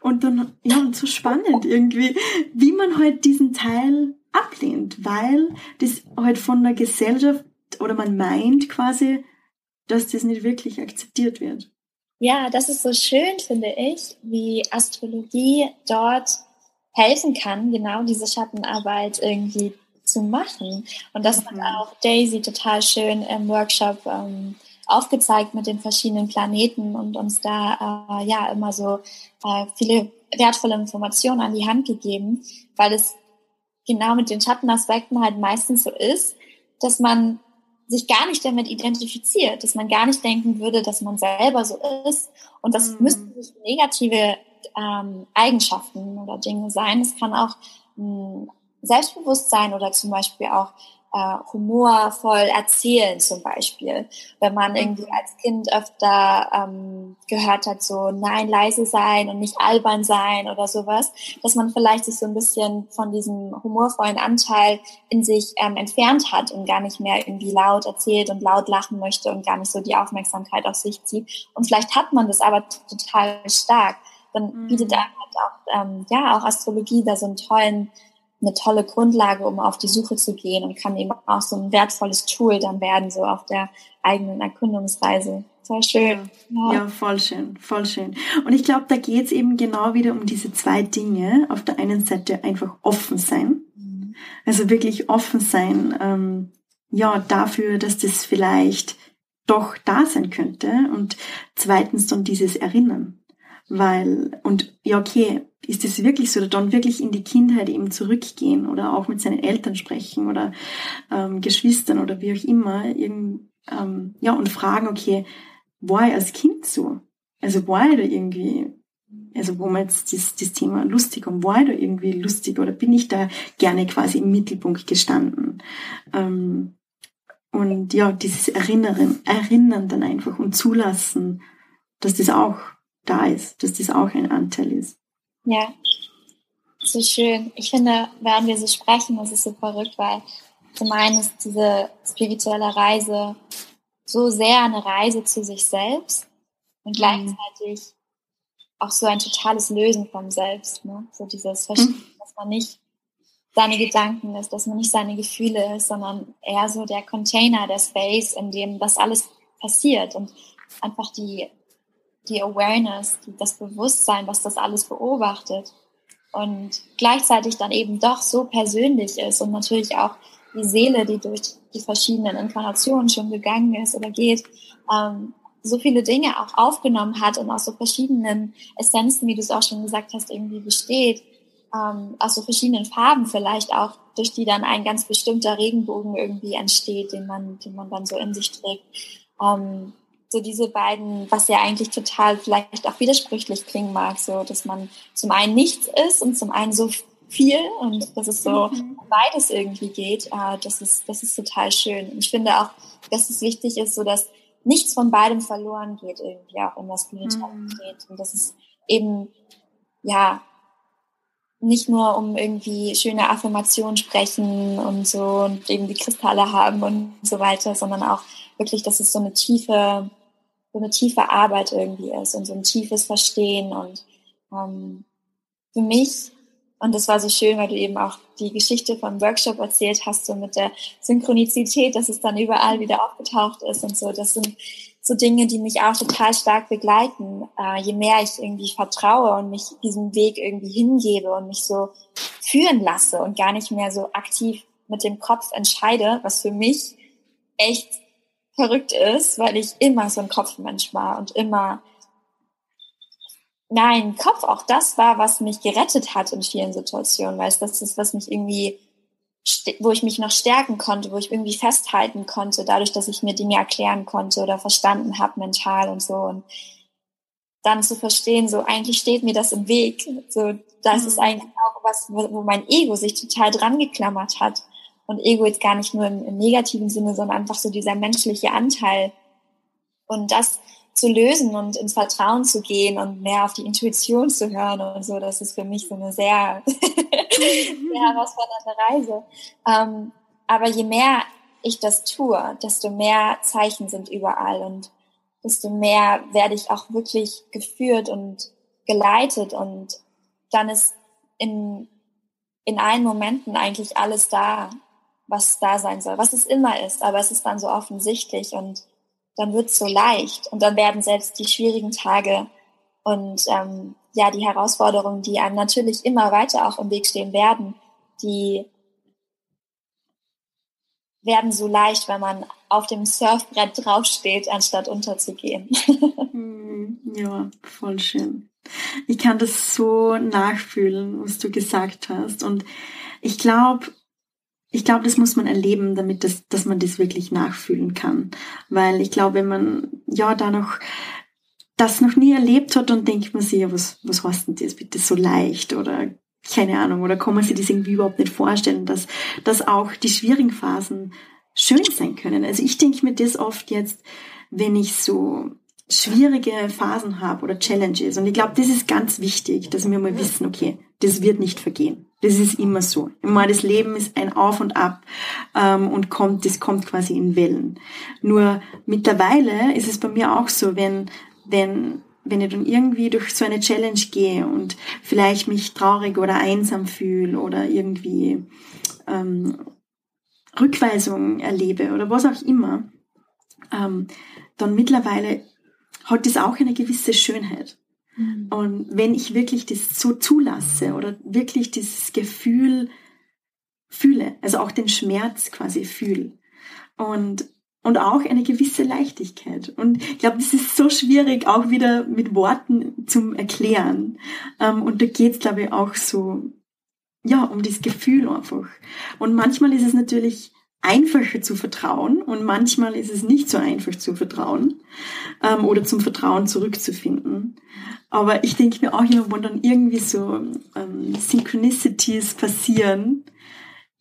Und dann, ja, und so spannend irgendwie, wie man halt diesen Teil ablehnt, weil das halt von der Gesellschaft oder man meint quasi, dass das nicht wirklich akzeptiert wird. Ja, das ist so schön, finde ich, wie Astrologie dort helfen kann, genau diese Schattenarbeit irgendwie zu machen. Und das mhm. hat auch Daisy total schön im Workshop ähm, aufgezeigt mit den verschiedenen Planeten und uns da äh, ja immer so äh, viele wertvolle Informationen an die Hand gegeben, weil es genau mit den Schattenaspekten halt meistens so ist, dass man sich gar nicht damit identifiziert, dass man gar nicht denken würde, dass man selber so ist. Und das mhm. müssen nicht negative ähm, Eigenschaften oder Dinge sein. Es kann auch ein Selbstbewusstsein oder zum Beispiel auch äh, humorvoll erzählen zum Beispiel. Wenn man irgendwie mhm. als Kind öfter ähm, gehört hat, so nein, leise sein und nicht albern sein oder sowas, dass man vielleicht sich so ein bisschen von diesem humorvollen Anteil in sich ähm, entfernt hat und gar nicht mehr irgendwie laut erzählt und laut lachen möchte und gar nicht so die Aufmerksamkeit auf sich zieht. Und vielleicht hat man das aber total stark. Dann bietet mhm. halt auch, ähm, ja, auch Astrologie da so einen tollen eine tolle Grundlage, um auf die Suche zu gehen und kann eben auch so ein wertvolles Tool dann werden, so auf der eigenen Erkundungsreise. Voll schön. Ja. ja, voll schön, voll schön. Und ich glaube, da geht es eben genau wieder um diese zwei Dinge. Auf der einen Seite einfach offen sein. Mhm. Also wirklich offen sein, ähm, ja, dafür, dass das vielleicht doch da sein könnte. Und zweitens dann dieses Erinnern. Weil, und ja, okay, ist es wirklich so, oder dann wirklich in die Kindheit eben zurückgehen oder auch mit seinen Eltern sprechen oder ähm, Geschwistern oder wie auch immer, irgend, ähm, ja, und fragen, okay, war ich als Kind so? Also war ich da irgendwie, also wo man jetzt das, das Thema lustig und war ich da irgendwie lustig oder bin ich da gerne quasi im Mittelpunkt gestanden? Ähm, und ja, dieses Erinnern, Erinnern dann einfach und zulassen, dass das auch da ist, dass das auch ein Anteil ist. Ja, so schön. Ich finde, während wir so sprechen, das ist so verrückt, weil zum einen ist diese spirituelle Reise so sehr eine Reise zu sich selbst und mhm. gleichzeitig auch so ein totales Lösen vom Selbst. Ne? So dieses Verstehen, mhm. dass man nicht seine Gedanken ist, dass man nicht seine Gefühle ist, sondern eher so der Container, der Space, in dem das alles passiert und einfach die die Awareness, das Bewusstsein, was das alles beobachtet und gleichzeitig dann eben doch so persönlich ist und natürlich auch die Seele, die durch die verschiedenen Inkarnationen schon gegangen ist oder geht, ähm, so viele Dinge auch aufgenommen hat und aus so verschiedenen Essenzen, wie du es auch schon gesagt hast, irgendwie besteht, ähm, aus so verschiedenen Farben vielleicht auch, durch die dann ein ganz bestimmter Regenbogen irgendwie entsteht, den man, den man dann so in sich trägt. Ähm, so diese beiden, was ja eigentlich total vielleicht auch widersprüchlich klingen mag, so dass man zum einen nichts ist und zum einen so viel und dass es so mhm. beides irgendwie geht, äh, das ist das ist total schön. Und ich finde auch, dass es wichtig ist, so dass nichts von beidem verloren geht irgendwie auch in der Spiritualität mhm. und das ist eben ja nicht nur um irgendwie schöne Affirmationen sprechen und so und eben die Kristalle haben und so weiter, sondern auch wirklich, dass es so eine tiefe so eine tiefe Arbeit irgendwie ist und so ein tiefes Verstehen. Und ähm, für mich, und das war so schön, weil du eben auch die Geschichte vom Workshop erzählt hast, so mit der Synchronizität, dass es dann überall wieder aufgetaucht ist und so. Das sind so Dinge, die mich auch total stark begleiten. Äh, je mehr ich irgendwie vertraue und mich diesem Weg irgendwie hingebe und mich so führen lasse und gar nicht mehr so aktiv mit dem Kopf entscheide, was für mich echt verrückt ist, weil ich immer so ein Kopfmensch war und immer nein, Kopf auch das war, was mich gerettet hat in vielen Situationen, weil es das ist, was mich irgendwie, wo ich mich noch stärken konnte, wo ich irgendwie festhalten konnte, dadurch, dass ich mir Dinge erklären konnte oder verstanden habe mental und so. Und dann zu verstehen, so eigentlich steht mir das im Weg. So, das mhm. ist eigentlich auch was, wo, wo mein Ego sich total dran geklammert hat. Und Ego jetzt gar nicht nur im, im negativen Sinne, sondern einfach so dieser menschliche Anteil. Und das zu lösen und ins Vertrauen zu gehen und mehr auf die Intuition zu hören und so, das ist für mich so eine sehr, [laughs] sehr herausfordernde Reise. Ähm, aber je mehr ich das tue, desto mehr Zeichen sind überall und desto mehr werde ich auch wirklich geführt und geleitet und dann ist in, in allen Momenten eigentlich alles da, was da sein soll, was es immer ist, aber es ist dann so offensichtlich und dann wird es so leicht und dann werden selbst die schwierigen Tage und ähm, ja die Herausforderungen, die einem natürlich immer weiter auch im Weg stehen werden, die werden so leicht, wenn man auf dem Surfbrett draufsteht, anstatt unterzugehen. [laughs] Hm, ja, voll schön. Ich kann das so nachfühlen, was du gesagt hast. Und ich glaube, ich glaube, das muss man erleben, damit das, dass man das wirklich nachfühlen kann. Weil ich glaube, wenn man ja da noch das noch nie erlebt hat, dann denkt man sich, ja, was, was heißt denn das bitte so leicht oder keine Ahnung, oder kann man sich das irgendwie überhaupt nicht vorstellen, dass, dass auch die schwierigen Phasen schön sein können. Also ich denke mir das oft jetzt, wenn ich so schwierige Phasen habe oder Challenges. Und ich glaube, das ist ganz wichtig, dass wir mal wissen, okay, das wird nicht vergehen. Das ist immer so. Immer das Leben ist ein Auf und Ab ähm, und kommt, das kommt quasi in Wellen. Nur mittlerweile ist es bei mir auch so, wenn, wenn, wenn ich dann irgendwie durch so eine Challenge gehe und vielleicht mich traurig oder einsam fühle oder irgendwie ähm, Rückweisung erlebe oder was auch immer, ähm, dann mittlerweile hat das auch eine gewisse Schönheit. Mhm. Und wenn ich wirklich das so zulasse oder wirklich dieses Gefühl fühle, also auch den Schmerz quasi fühle und, und auch eine gewisse Leichtigkeit. Und ich glaube, das ist so schwierig auch wieder mit Worten zum Erklären. Ähm, und da geht es, glaube ich, auch so, ja, um das Gefühl einfach. Und manchmal ist es natürlich einfacher zu vertrauen und manchmal ist es nicht so einfach zu vertrauen ähm, oder zum Vertrauen zurückzufinden. Aber ich denke mir auch immer, wenn dann irgendwie so ähm, Synchronicities passieren,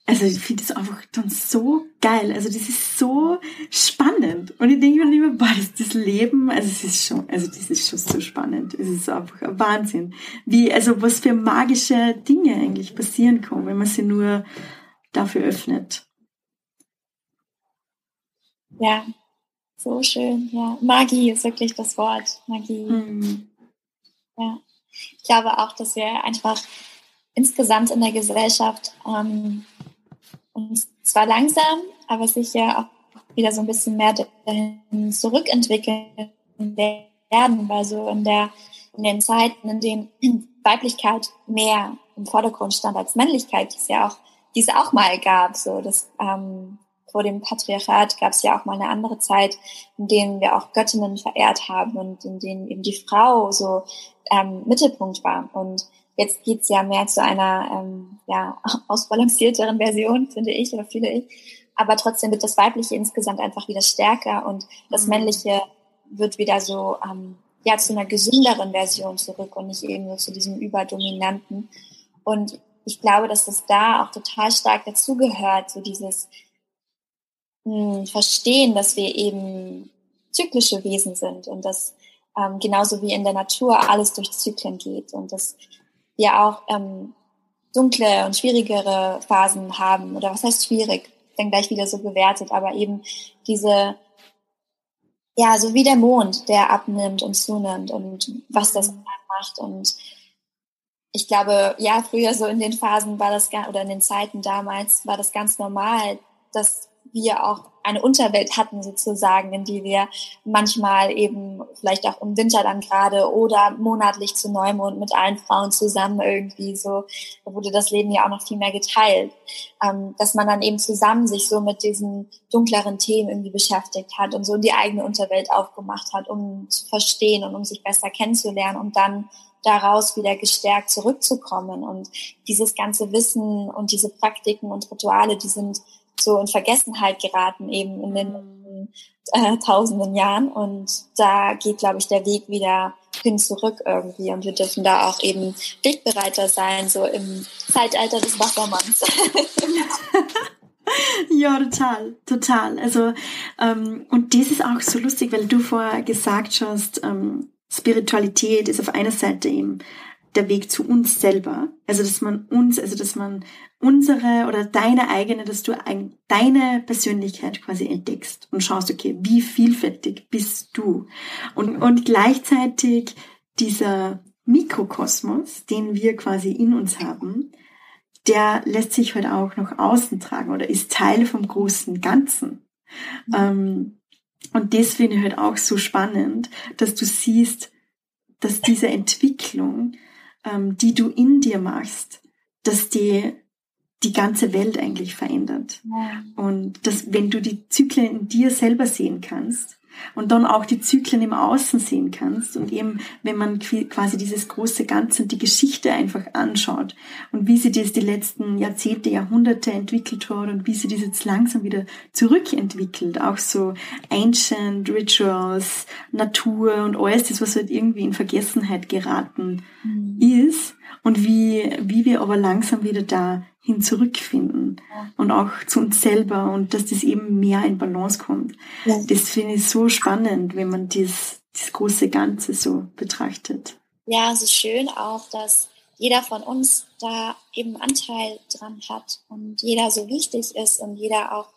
also ich finde das einfach dann so geil. Also das ist so spannend. Und ich denke mir immer, boah, das, das Leben, also es ist schon, also das ist schon so spannend. Es ist einfach ein Wahnsinn. Wie, also was für magische Dinge eigentlich passieren können, wenn man sie nur dafür öffnet. Ja, so schön, ja. Magie ist wirklich das Wort. Magie. Mhm. Ja. Ich glaube auch, dass wir einfach insgesamt in der Gesellschaft ähm, uns zwar langsam, aber sicher auch wieder so ein bisschen mehr dahin zurückentwickeln werden, weil so in der in den Zeiten, in denen Weiblichkeit mehr im Vordergrund stand als Männlichkeit, die es ja auch, die es auch mal gab, so das ähm, vor dem Patriarchat gab es ja auch mal eine andere Zeit, in denen wir auch Göttinnen verehrt haben und in denen eben die Frau so ähm, Mittelpunkt war. Und jetzt geht's ja mehr zu einer ähm, ja, [laughs] ausbalancierteren Version, finde ich oder fühle ich. Aber trotzdem wird das Weibliche insgesamt einfach wieder stärker und das mhm. Männliche wird wieder so ähm, ja zu einer gesünderen Version zurück und nicht eben nur zu diesem überdominanten. Und ich glaube, dass das da auch total stark dazugehört, so dieses verstehen, dass wir eben zyklische Wesen sind und dass ähm, genauso wie in der Natur alles durch Zyklen geht und dass wir auch ähm, dunkle und schwierigere Phasen haben. Oder was heißt schwierig, dann gleich wieder so bewertet, aber eben diese ja, so wie der Mond, der abnimmt und zunimmt und was das mhm. macht. Und ich glaube, ja, früher so in den Phasen war das, oder in den Zeiten damals war das ganz normal, dass wir auch eine Unterwelt hatten sozusagen, in die wir manchmal eben vielleicht auch im Winter dann gerade oder monatlich zu Neumond mit allen Frauen zusammen irgendwie so, da wurde das Leben ja auch noch viel mehr geteilt, ähm, dass man dann eben zusammen sich so mit diesen dunkleren Themen irgendwie beschäftigt hat und so die eigene Unterwelt aufgemacht hat, um zu verstehen und um sich besser kennenzulernen und dann daraus wieder gestärkt zurückzukommen. Und dieses ganze Wissen und diese Praktiken und Rituale, die sind so in Vergessenheit geraten eben in den äh, tausenden Jahren. Und da geht, glaube ich, der Weg wieder hin zurück irgendwie. Und wir dürfen da auch eben wegbereiter sein, so im Zeitalter des Wassermanns. [laughs] ja, total, total. Also, ähm, und das ist auch so lustig, weil du vorher gesagt hast, ähm, Spiritualität ist auf einer Seite eben der Weg zu uns selber. Also, dass man uns, also, dass man unsere oder deine eigene, dass du ein, deine Persönlichkeit quasi entdeckst und schaust, okay, wie vielfältig bist du? Und, und gleichzeitig dieser Mikrokosmos, den wir quasi in uns haben, der lässt sich halt auch nach außen tragen oder ist Teil vom großen Ganzen. Mhm. Ähm, und das finde ich halt auch so spannend, dass du siehst, dass diese Entwicklung ähm, die du in dir machst, dass die die ganze Welt eigentlich verändert. Ja. Und dass, wenn du die Zyklen in dir selber sehen kannst und dann auch die Zyklen im Außen sehen kannst und eben, wenn man quasi dieses große Ganze und die Geschichte einfach anschaut und wie sie das die letzten Jahrzehnte, Jahrhunderte entwickelt hat und wie sie das jetzt langsam wieder zurückentwickelt, auch so Ancient Rituals, Natur und alles das, was halt irgendwie in Vergessenheit geraten mhm. ist und wie, wie wir aber langsam wieder da hin zurückfinden und auch zu uns selber und dass das eben mehr in Balance kommt. Ja. Das finde ich so spannend, wenn man das, das große Ganze so betrachtet. Ja, es ist schön auch, dass jeder von uns da eben Anteil dran hat und jeder so wichtig ist und jeder auch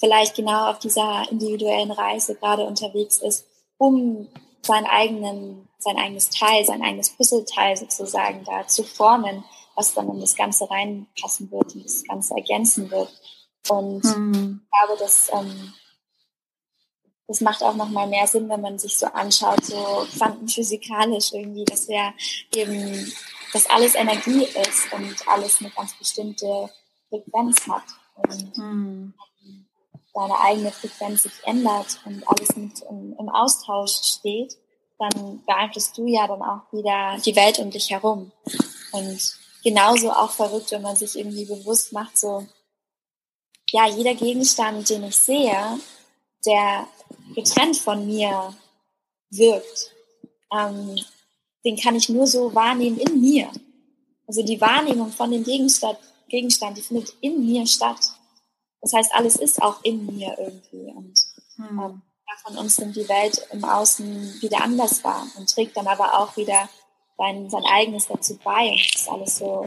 vielleicht genau auf dieser individuellen Reise gerade unterwegs ist, um seinen eigenen, sein eigenes Teil, sein eigenes Puzzleteil sozusagen da zu formen was dann in das Ganze reinpassen wird und das Ganze ergänzen wird. Und mhm. ich glaube, dass ähm, das macht auch nochmal mehr Sinn, wenn man sich so anschaut, so quantenphysikalisch irgendwie, dass wir eben, dass alles Energie ist und alles eine ganz bestimmte Frequenz hat. Und mhm. deine eigene Frequenz sich ändert und alles mit im, im Austausch steht, dann beeinflusst du ja dann auch wieder die Welt um dich herum. Und genauso auch verrückt, wenn man sich irgendwie bewusst macht, so, ja, jeder Gegenstand, den ich sehe, der getrennt von mir wirkt, ähm, den kann ich nur so wahrnehmen in mir. Also die Wahrnehmung von dem Gegenstand, Gegenstand, die findet in mir statt. Das heißt, alles ist auch in mir irgendwie. Und hm. ähm, von uns nimmt die Welt im Außen wieder anders wahr und trägt dann aber auch wieder sein, sein eigenes dazu bei und das ist alles so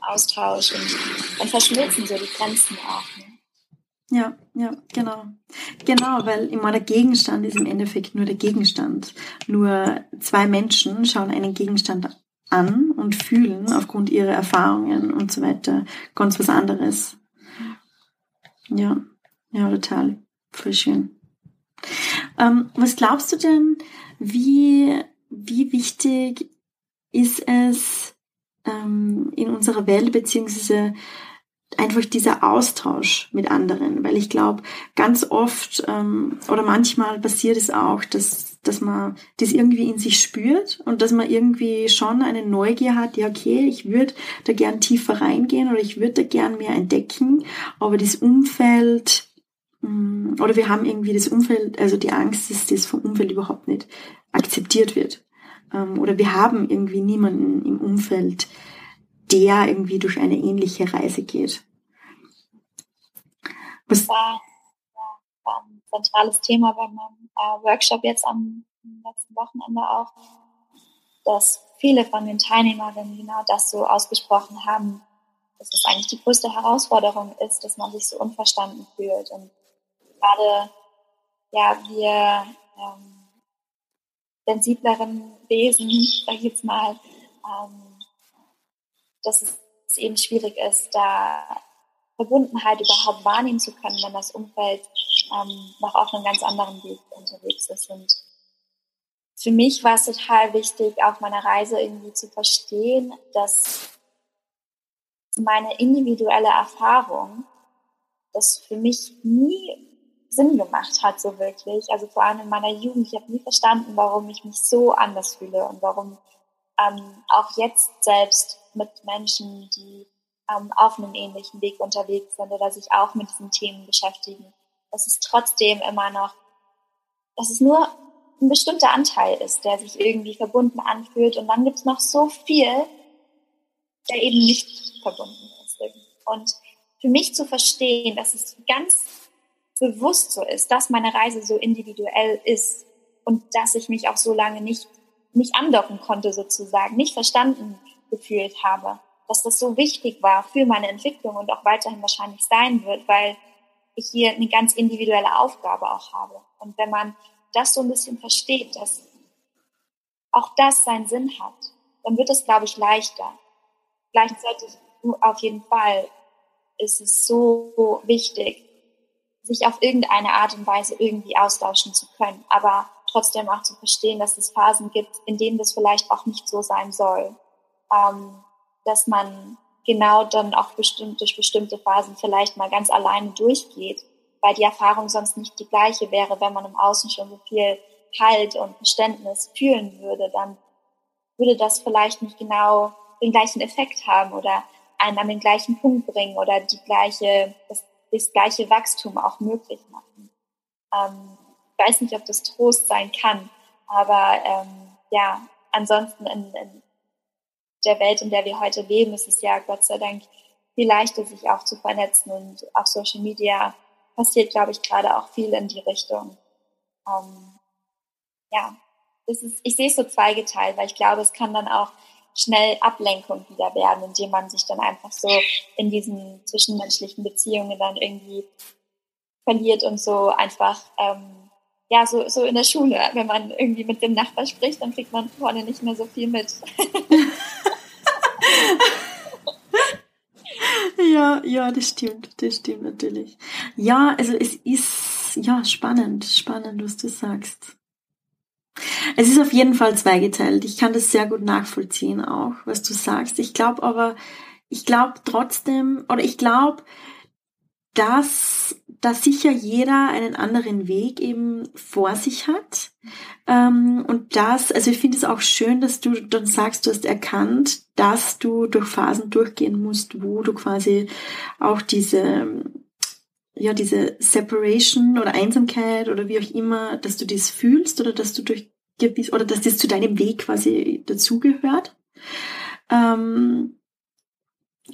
Austausch und dann verschmilzen so die Grenzen auch. Ne? Ja, ja, genau. Genau, weil immer der Gegenstand ist im Endeffekt nur der Gegenstand. Nur zwei Menschen schauen einen Gegenstand an und fühlen aufgrund ihrer Erfahrungen und so weiter ganz was anderes. Ja, ja, total. Voll schön. Ähm, was glaubst du denn, wie, wie wichtig ist es ähm, in unserer Welt, beziehungsweise einfach dieser Austausch mit anderen, weil ich glaube, ganz oft ähm, oder manchmal passiert es auch, dass, dass man das irgendwie in sich spürt und dass man irgendwie schon eine Neugier hat, ja okay, ich würde da gern tiefer reingehen oder ich würde da gern mehr entdecken, aber das Umfeld mh, oder wir haben irgendwie das Umfeld, also die Angst, dass das vom Umfeld überhaupt nicht akzeptiert wird ähm, oder wir haben irgendwie niemanden im Umfeld, der irgendwie durch eine ähnliche Reise geht. Was war, war ein zentrales Thema bei meinem äh, Workshop jetzt am letzten Wochenende auch, dass viele von den Teilnehmerinnen genau das so ausgesprochen haben, dass es eigentlich die größte Herausforderung ist, dass man sich so unverstanden fühlt. Und gerade, ja, wir ähm, sensibleren Wesen, sag ich jetzt mal, ähm, dass es eben schwierig ist, da Verbundenheit überhaupt wahrnehmen zu können, wenn das Umfeld ähm, noch auf einem ganz anderen Weg unterwegs ist. Und für mich war es total wichtig, auf meiner Reise irgendwie zu verstehen, dass meine individuelle Erfahrung das für mich nie Sinn gemacht hat, so wirklich. Also vor allem in meiner Jugend, ich habe nie verstanden, warum ich mich so anders fühle und warum ähm, auch jetzt selbst mit Menschen, die ähm, auf einem ähnlichen Weg unterwegs sind oder sich auch mit diesen Themen beschäftigen, dass es trotzdem immer noch, dass es nur ein bestimmter Anteil ist, der sich irgendwie verbunden anfühlt und dann gibt es noch so viel, der eben nicht verbunden ist. Und für mich zu verstehen, dass es ganz bewusst so ist, dass meine Reise so individuell ist und dass ich mich auch so lange nicht, nicht andocken konnte sozusagen, nicht verstanden gefühlt habe, dass das so wichtig war für meine Entwicklung und auch weiterhin wahrscheinlich sein wird, weil ich hier eine ganz individuelle Aufgabe auch habe. Und wenn man das so ein bisschen versteht, dass auch das seinen Sinn hat, dann wird es, glaube ich, leichter. Gleichzeitig auf jeden Fall ist es so wichtig, sich auf irgendeine Art und Weise irgendwie austauschen zu können, aber trotzdem auch zu verstehen, dass es Phasen gibt, in denen das vielleicht auch nicht so sein soll. Ähm, dass man genau dann auch bestimmt durch bestimmte Phasen vielleicht mal ganz alleine durchgeht, weil die Erfahrung sonst nicht die gleiche wäre, wenn man im Außen schon so viel Halt und Verständnis fühlen würde, dann würde das vielleicht nicht genau den gleichen Effekt haben oder einen an den gleichen Punkt bringen oder die gleiche, das, das gleiche Wachstum auch möglich machen. Ähm, ich weiß nicht, ob das Trost sein kann, aber ähm, ja, ansonsten in, in der Welt, in der wir heute leben, ist es ja Gott sei Dank viel leichter, sich auch zu vernetzen und auf Social Media passiert, glaube ich, gerade auch viel in die Richtung. Ähm, ja, das ist, ich sehe es so zweigeteilt, weil ich glaube, es kann dann auch schnell Ablenkung wieder werden, indem man sich dann einfach so in diesen zwischenmenschlichen Beziehungen dann irgendwie verliert und so einfach ähm, ja so so in der Schule, wenn man irgendwie mit dem Nachbar spricht, dann kriegt man vorne nicht mehr so viel mit. [laughs] ja, ja, das stimmt, das stimmt natürlich. Ja, also es ist ja spannend, spannend, was du sagst. Es ist auf jeden Fall zweigeteilt. Ich kann das sehr gut nachvollziehen auch, was du sagst. Ich glaube aber, ich glaube trotzdem, oder ich glaube, dass, dass sicher jeder einen anderen Weg eben vor sich hat. Ähm, und das, also ich finde es auch schön, dass du dann sagst, du hast erkannt, dass du durch Phasen durchgehen musst, wo du quasi auch diese, ja, diese Separation oder Einsamkeit oder wie auch immer, dass du das fühlst oder dass du durch gewiss, oder dass das zu deinem Weg quasi dazugehört. Ähm,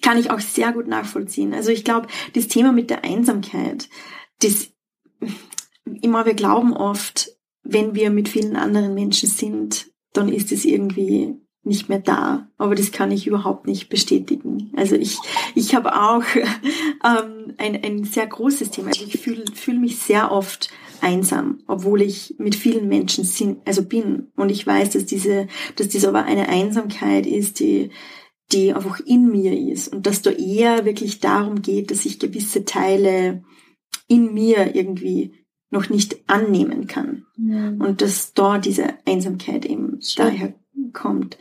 kann ich auch sehr gut nachvollziehen. Also ich glaube, das Thema mit der Einsamkeit, das immer, wir glauben oft, wenn wir mit vielen anderen Menschen sind, dann ist es irgendwie nicht mehr da. Aber das kann ich überhaupt nicht bestätigen. Also ich, ich habe auch [laughs] ähm, ein, ein sehr großes Thema. Also ich fühle fühl mich sehr oft einsam, obwohl ich mit vielen Menschen sind, also bin. Und ich weiß, dass diese, dass das aber eine Einsamkeit ist, die, die einfach in mir ist. Und dass da eher wirklich darum geht, dass ich gewisse Teile in mir irgendwie noch nicht annehmen kann. Mhm. Und dass da diese Einsamkeit eben Schön. daher kommt.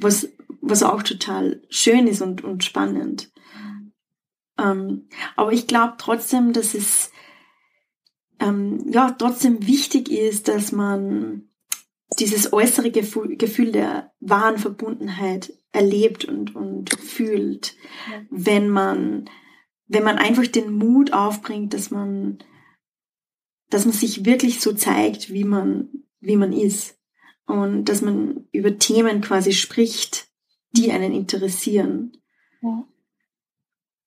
Was, was auch total schön ist und, und spannend. Ähm, aber ich glaube trotzdem, dass es ähm, ja trotzdem wichtig ist, dass man dieses äußere Gefühl, Gefühl der wahren Verbundenheit erlebt und, und fühlt, ja. wenn man, wenn man einfach den Mut aufbringt, dass man, dass man sich wirklich so zeigt, wie man, wie man ist und dass man über Themen quasi spricht, die einen interessieren. Ja.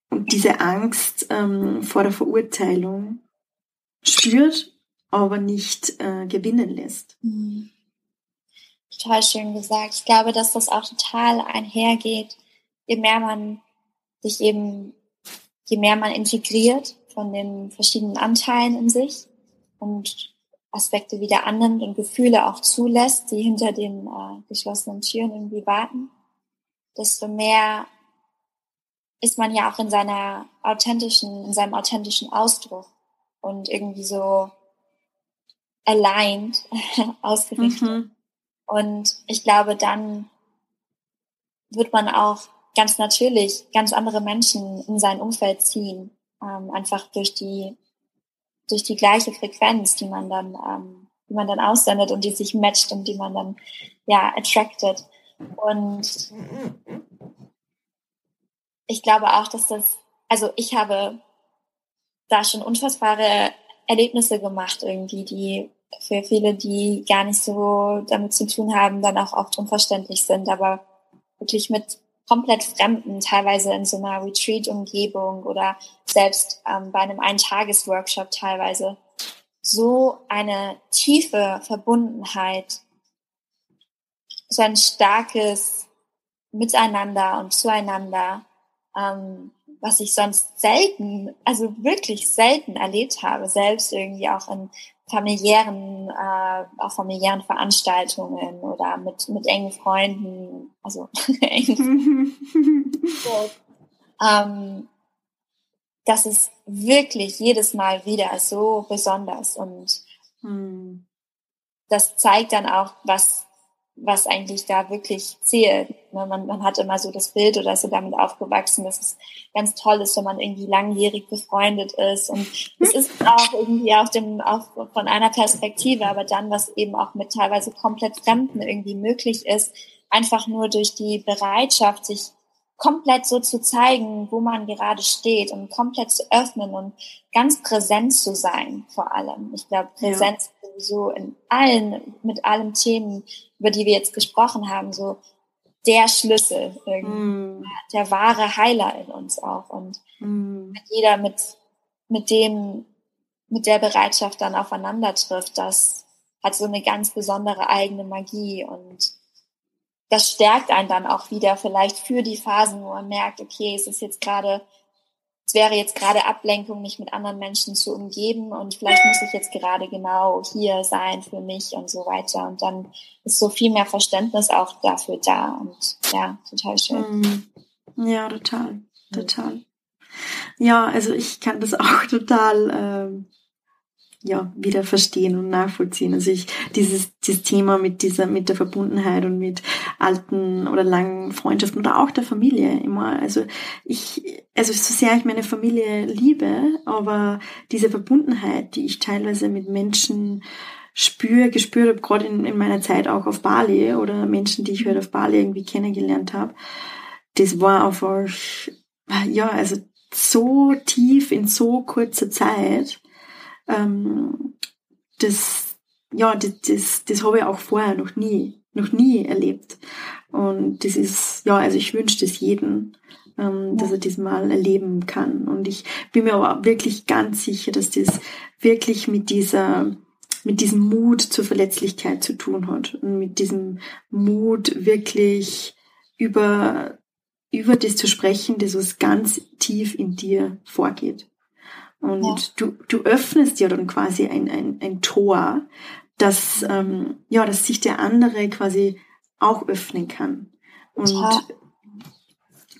Und diese Angst ähm, vor der Verurteilung spürt, aber nicht äh, gewinnen lässt. Mhm. Total schön gesagt. Ich glaube, dass das auch total einhergeht, je mehr man sich eben, je mehr man integriert von den verschiedenen Anteilen in sich und Aspekte wieder annimmt und Gefühle auch zulässt, die hinter den äh, geschlossenen Türen irgendwie warten, desto mehr ist man ja auch in seiner authentischen, in seinem authentischen Ausdruck und irgendwie so aligned [laughs] ausgerichtet. Mhm. Und ich glaube, dann wird man auch ganz natürlich ganz andere Menschen in sein Umfeld ziehen, ähm, einfach durch die durch die gleiche Frequenz, die man dann ähm, die man dann aussendet und die sich matcht und die man dann ja attracted. Und ich glaube auch, dass das, also ich habe da schon unfassbare Erlebnisse gemacht irgendwie, die für viele, die gar nicht so damit zu tun haben, dann auch oft unverständlich sind, aber wirklich mit komplett Fremden, teilweise in so einer Retreat-Umgebung oder selbst ähm, bei einem Eintages-Workshop teilweise, so eine tiefe Verbundenheit, so ein starkes Miteinander und Zueinander, ähm, was ich sonst selten, also wirklich selten erlebt habe, selbst irgendwie auch in familiären, äh, auch familiären Veranstaltungen oder mit, mit engen Freunden, also [laughs] eng. so, ähm, das ist wirklich jedes Mal wieder so besonders und mhm. das zeigt dann auch, was was eigentlich da wirklich zählt. Ne, man, man hat immer so das Bild oder ist so damit aufgewachsen, dass es ganz toll ist, wenn man irgendwie langjährig befreundet ist. Und es ist auch irgendwie auf dem, auch von einer Perspektive, aber dann, was eben auch mit teilweise komplett Fremden irgendwie möglich ist, einfach nur durch die Bereitschaft, sich komplett so zu zeigen, wo man gerade steht und komplett zu öffnen und ganz präsent zu sein, vor allem. Ich glaube, Präsenz ja. Sowieso in allen, mit allen Themen, über die wir jetzt gesprochen haben, so der Schlüssel, mm. der wahre Heiler in uns auch. Und mm. jeder mit, mit dem, mit der Bereitschaft dann aufeinander trifft, das hat so eine ganz besondere eigene Magie und das stärkt einen dann auch wieder vielleicht für die Phasen, wo man merkt, okay, es ist jetzt gerade, es wäre jetzt gerade Ablenkung, mich mit anderen Menschen zu umgeben und vielleicht muss ich jetzt gerade genau hier sein für mich und so weiter. Und dann ist so viel mehr Verständnis auch dafür da und ja, total schön. Mhm. Ja, total, total. Ja, also ich kann das [laughs] auch total ähm, ja, wieder verstehen und nachvollziehen. Also ich, dieses, dieses Thema mit dieser, mit der Verbundenheit und mit alten oder langen Freundschaften oder auch der Familie immer. Also ich, also so sehr ich meine Familie liebe, aber diese Verbundenheit, die ich teilweise mit Menschen spüre, gespürt habe, gerade in, in meiner Zeit auch auf Bali oder Menschen, die ich halt auf Bali irgendwie kennengelernt habe, das war einfach, ja, also so tief in so kurzer Zeit ähm, das, ja, das, das, das habe ich auch vorher noch nie, noch nie erlebt. Und das ist, ja, also ich wünsche das jedem, ähm, dass er das mal erleben kann. Und ich bin mir aber wirklich ganz sicher, dass das wirklich mit dieser, mit diesem Mut zur Verletzlichkeit zu tun hat und mit diesem Mut wirklich über, über das zu sprechen, das was ganz tief in dir vorgeht. Und ja. du, du öffnest ja dann quasi ein, ein, ein Tor, dass, ähm, ja, dass sich der andere quasi auch öffnen kann. Und, ja.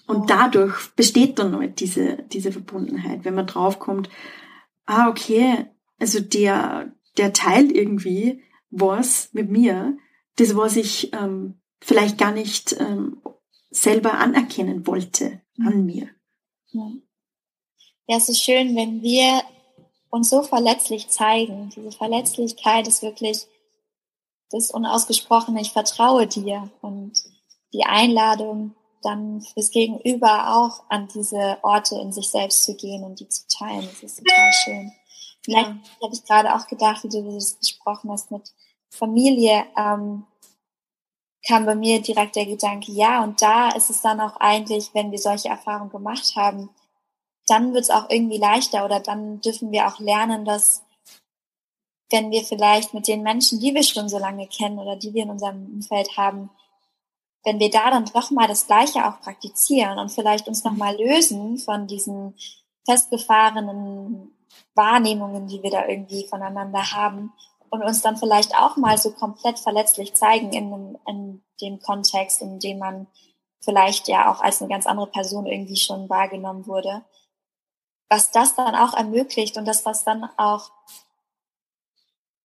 und dadurch besteht dann halt diese, diese Verbundenheit, wenn man draufkommt, ah, okay, also der, der teilt irgendwie was mit mir, das, was ich ähm, vielleicht gar nicht ähm, selber anerkennen wollte an mir. Ja. Ja, es ist schön, wenn wir uns so verletzlich zeigen. Diese Verletzlichkeit ist wirklich das Unausgesprochene, ich vertraue dir und die Einladung dann fürs Gegenüber auch an diese Orte in sich selbst zu gehen und die zu teilen. Das ist total schön. Vielleicht ja. habe ich gerade auch gedacht, wie du das gesprochen hast mit Familie, ähm, kam bei mir direkt der Gedanke, ja, und da ist es dann auch eigentlich, wenn wir solche Erfahrungen gemacht haben, dann wird es auch irgendwie leichter oder dann dürfen wir auch lernen, dass wenn wir vielleicht mit den Menschen, die wir schon so lange kennen oder die wir in unserem Umfeld haben, wenn wir da dann doch mal das Gleiche auch praktizieren und vielleicht uns nochmal lösen von diesen festgefahrenen Wahrnehmungen, die wir da irgendwie voneinander haben und uns dann vielleicht auch mal so komplett verletzlich zeigen in, in dem Kontext, in dem man vielleicht ja auch als eine ganz andere Person irgendwie schon wahrgenommen wurde. Was das dann auch ermöglicht und das, was dann auch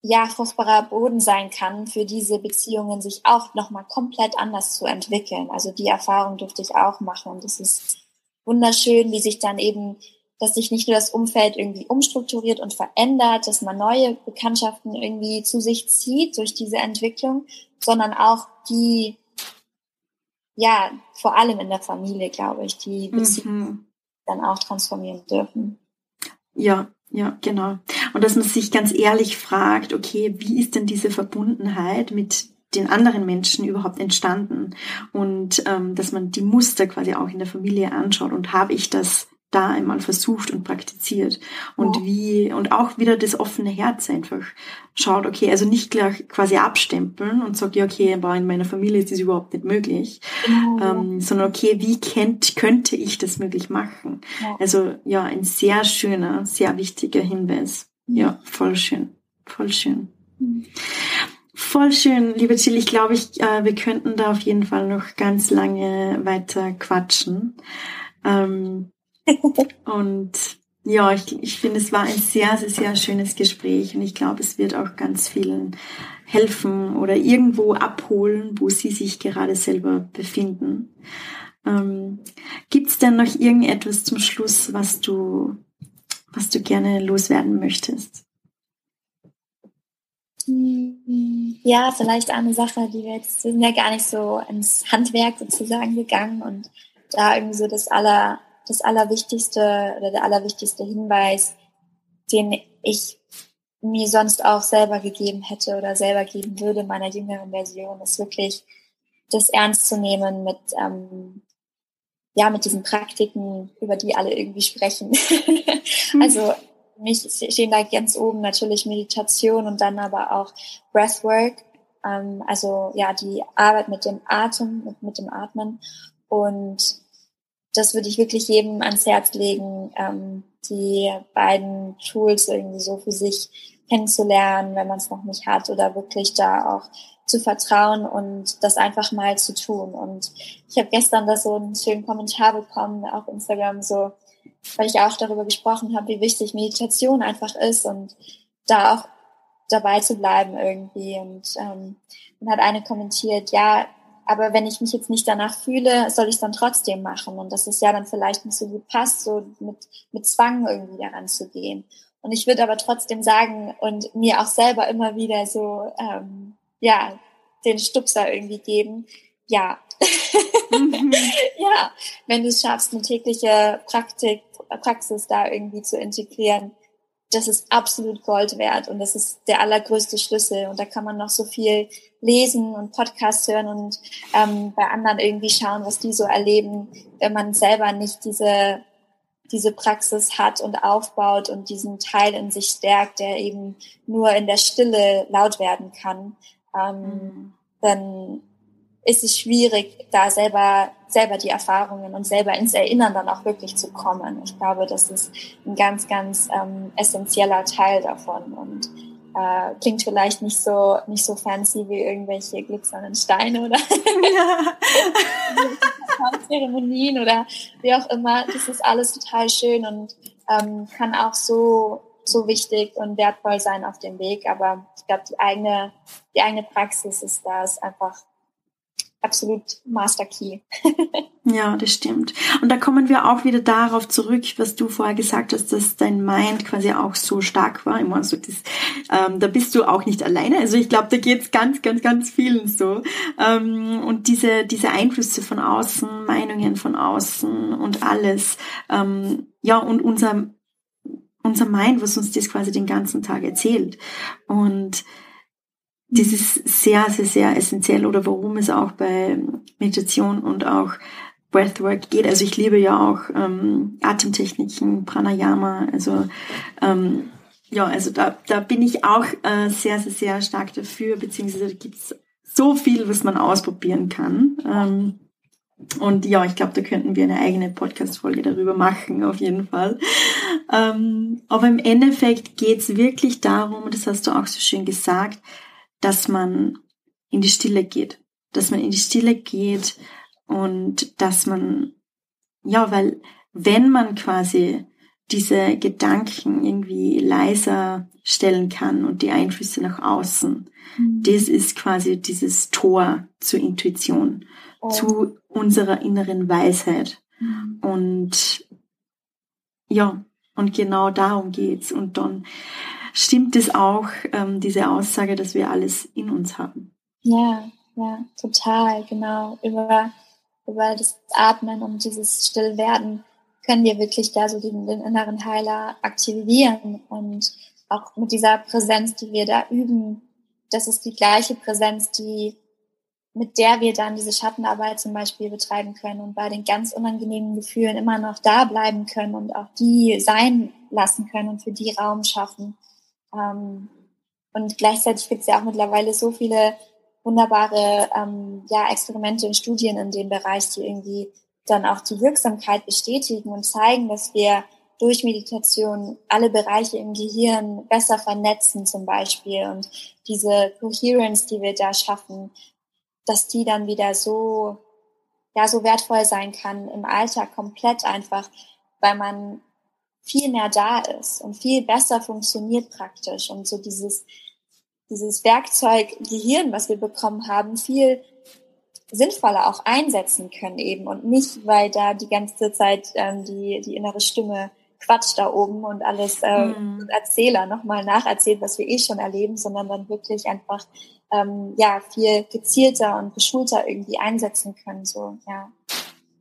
ja, fruchtbarer Boden sein kann, für diese Beziehungen sich auch nochmal komplett anders zu entwickeln. Also die Erfahrung durfte ich auch machen und es ist wunderschön, wie sich dann eben, dass sich nicht nur das Umfeld irgendwie umstrukturiert und verändert, dass man neue Bekanntschaften irgendwie zu sich zieht durch diese Entwicklung, sondern auch die, ja, vor allem in der Familie, glaube ich, die Beziehungen mhm. Dann auch transformieren dürfen. Ja, ja, genau. Und dass man sich ganz ehrlich fragt, okay, wie ist denn diese Verbundenheit mit den anderen Menschen überhaupt entstanden? Und ähm, dass man die Muster quasi auch in der Familie anschaut und habe ich das da einmal versucht und praktiziert und ja. wie und auch wieder das offene Herz einfach schaut, okay, also nicht gleich quasi abstempeln und sagt, ja, okay, aber in meiner Familie ist das überhaupt nicht möglich, ja. ähm, sondern okay, wie kennt, könnte ich das möglich machen? Ja. Also ja, ein sehr schöner, sehr wichtiger Hinweis. Ja, voll schön, voll schön. Mhm. Voll schön, liebe Jill. Ich glaube, ich, äh, wir könnten da auf jeden Fall noch ganz lange weiter quatschen. Ähm, und ja, ich, ich finde, es war ein sehr, sehr, sehr schönes Gespräch und ich glaube, es wird auch ganz vielen helfen oder irgendwo abholen, wo sie sich gerade selber befinden. Ähm, Gibt es denn noch irgendetwas zum Schluss, was du, was du gerne loswerden möchtest? Ja, vielleicht eine Sache, die wir jetzt, wir sind ja gar nicht so ins Handwerk sozusagen gegangen und da irgendwie so das aller, das Allerwichtigste oder der allerwichtigste Hinweis, den ich mir sonst auch selber gegeben hätte oder selber geben würde meiner jüngeren Version, ist wirklich das ernst zu nehmen mit, ähm, ja, mit diesen Praktiken, über die alle irgendwie sprechen. Mhm. [laughs] also mich stehen da ganz oben natürlich Meditation und dann aber auch Breathwork, ähm, also ja, die Arbeit mit dem Atem, mit, mit dem Atmen und das würde ich wirklich jedem ans Herz legen, ähm, die beiden Tools irgendwie so für sich kennenzulernen, wenn man es noch nicht hat oder wirklich da auch zu vertrauen und das einfach mal zu tun. Und ich habe gestern da so einen schönen Kommentar bekommen auf Instagram, so, weil ich auch darüber gesprochen habe, wie wichtig Meditation einfach ist und da auch dabei zu bleiben irgendwie. Und ähm, dann hat eine kommentiert, ja, aber wenn ich mich jetzt nicht danach fühle, soll ich es dann trotzdem machen. Und das ist ja dann vielleicht nicht so gut passt, so mit, mit Zwang irgendwie daran zu gehen. Und ich würde aber trotzdem sagen und mir auch selber immer wieder so, ähm, ja, den Stupser irgendwie geben. Ja. Mhm. [laughs] ja, wenn du es schaffst, eine tägliche Praktik, Praxis da irgendwie zu integrieren, das ist absolut Gold wert und das ist der allergrößte Schlüssel. Und da kann man noch so viel lesen und Podcasts hören und ähm, bei anderen irgendwie schauen, was die so erleben, wenn man selber nicht diese, diese Praxis hat und aufbaut und diesen Teil in sich stärkt, der eben nur in der Stille laut werden kann, ähm, mhm. dann ist es schwierig, da selber, selber die Erfahrungen und selber ins Erinnern dann auch wirklich zu kommen. Ich glaube, das ist ein ganz, ganz ähm, essentieller Teil davon und äh, klingt vielleicht nicht so, nicht so fancy wie irgendwelche glitzernden Steine oder. [laughs] Zeremonien oder wie auch immer. Das ist alles total schön und ähm, kann auch so so wichtig und wertvoll sein auf dem Weg. Aber ich glaube, die eigene, die eigene Praxis ist das einfach absolut Master Key. ja, das stimmt. Und da kommen wir auch wieder darauf zurück, was du vorher gesagt hast, dass dein Mind quasi auch so stark war. Ich meine, so das, ähm, da bist du auch nicht alleine. Also ich glaube, da geht's ganz, ganz, ganz vielen so. Ähm, und diese, diese Einflüsse von außen, Meinungen von außen und alles. Ähm, ja, und unser, unser Mind, was uns das quasi den ganzen Tag erzählt. Und das ist sehr, sehr, sehr essentiell oder warum es auch bei Meditation und auch Breathwork geht. Also ich liebe ja auch ähm, Atemtechniken, Pranayama. Also ähm, ja, also da, da bin ich auch äh, sehr, sehr, sehr stark dafür, beziehungsweise da gibt's so viel, was man ausprobieren kann. Ähm, und ja, ich glaube, da könnten wir eine eigene Podcast-Folge darüber machen, auf jeden Fall. Ähm, aber im Endeffekt geht's wirklich darum, das hast du auch so schön gesagt, dass man in die Stille geht, dass man in die Stille geht Und dass man, ja, weil wenn man quasi diese Gedanken irgendwie leiser stellen kann und die Einflüsse nach außen, mhm. das ist quasi dieses Tor zur Intuition, oh. zu unserer inneren Weisheit. Mhm. Und ja, und genau darum geht's. Und dann stimmt es auch, ähm, diese Aussage, dass wir alles in uns haben. Ja, ja, total, genau. Über, über das Atmen und dieses Stillwerden können wir wirklich da so den, den inneren Heiler aktivieren und auch mit dieser Präsenz, die wir da üben, das ist die gleiche Präsenz, die mit der wir dann diese Schattenarbeit zum Beispiel betreiben können und bei den ganz unangenehmen Gefühlen immer noch da bleiben können und auch die sein lassen können und für die Raum schaffen. Ähm, und gleichzeitig gibt es ja auch mittlerweile so viele wunderbare ähm, ja, Experimente und Studien in dem Bereich, die irgendwie dann auch die Wirksamkeit bestätigen und zeigen, dass wir durch Meditation alle Bereiche im Gehirn besser vernetzen zum Beispiel und diese Coherence, die wir da schaffen, dass die dann wieder so, ja, so wertvoll sein kann im Alltag komplett einfach, weil man viel mehr da ist und viel besser funktioniert praktisch und so dieses, dieses Werkzeug Gehirn, was wir bekommen haben, viel sinnvoller auch einsetzen können eben und nicht, weil da die ganze Zeit ähm, die, die innere Stimme quatscht da oben und alles äh, mhm. Erzähler nochmal nacherzählt, was wir eh schon erleben, sondern dann wirklich einfach ähm, ja viel gezielter und geschulter irgendwie einsetzen können. So, ja.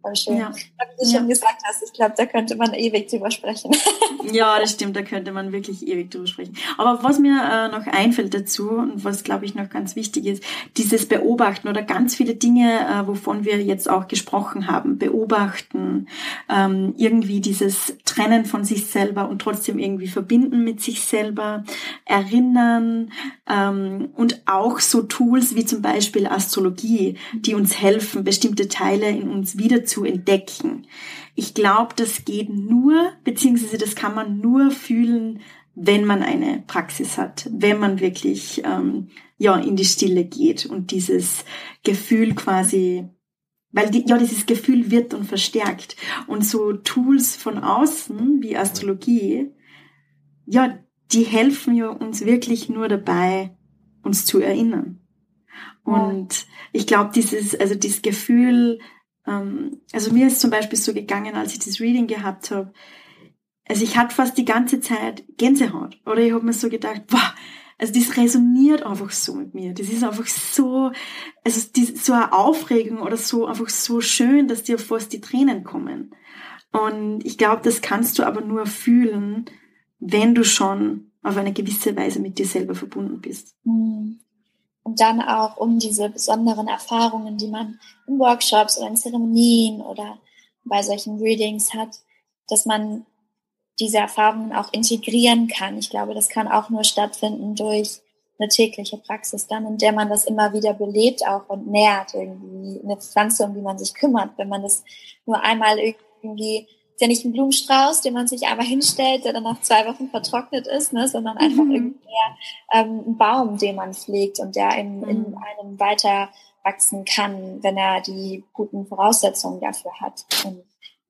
Voll schön. Ja. Wie du ja. schon gesagt hast, ich glaube, da könnte man ewig drüber sprechen. [laughs] ja, das stimmt, da könnte man wirklich ewig drüber sprechen. Aber was mir äh, noch einfällt dazu und was, glaube ich, noch ganz wichtig ist, dieses Beobachten oder ganz viele Dinge, äh, wovon wir jetzt auch gesprochen haben, beobachten, ähm, irgendwie dieses Trennen von sich selber und trotzdem irgendwie verbinden mit sich selber, erinnern ähm, und auch so Tools wie zum Beispiel Astrologie, die uns helfen, bestimmte Teile in uns wieder zu entdecken. Ich glaube, das geht nur, beziehungsweise das kann man nur fühlen, wenn man eine Praxis hat, wenn man wirklich ähm, ja in die Stille geht und dieses Gefühl quasi, weil die, ja dieses Gefühl wird und verstärkt und so Tools von außen wie Astrologie, ja die helfen ja uns wirklich nur dabei, uns zu erinnern. Und ich glaube, dieses, also dieses Gefühl, also mir ist zum Beispiel so gegangen, als ich das Reading gehabt habe, also ich hatte fast die ganze Zeit Gänsehaut. Oder ich habe mir so gedacht, boah, also das resoniert einfach so mit mir. Das ist einfach so, also so eine Aufregung oder so einfach so schön, dass dir fast die Tränen kommen. Und ich glaube, das kannst du aber nur fühlen, wenn du schon auf eine gewisse Weise mit dir selber verbunden bist. Mhm und dann auch um diese besonderen Erfahrungen, die man in Workshops oder in Zeremonien oder bei solchen Readings hat, dass man diese Erfahrungen auch integrieren kann. Ich glaube, das kann auch nur stattfinden durch eine tägliche Praxis dann, in der man das immer wieder belebt auch und nährt irgendwie eine Pflanze, um die man sich kümmert. Wenn man das nur einmal irgendwie ist ja nicht ein Blumenstrauß, den man sich einmal hinstellt, der dann nach zwei Wochen vertrocknet ist, ne, sondern einfach mhm. irgendwie ähm, ein Baum, den man pflegt und der in, mhm. in einem weiter wachsen kann, wenn er die guten Voraussetzungen dafür hat. Und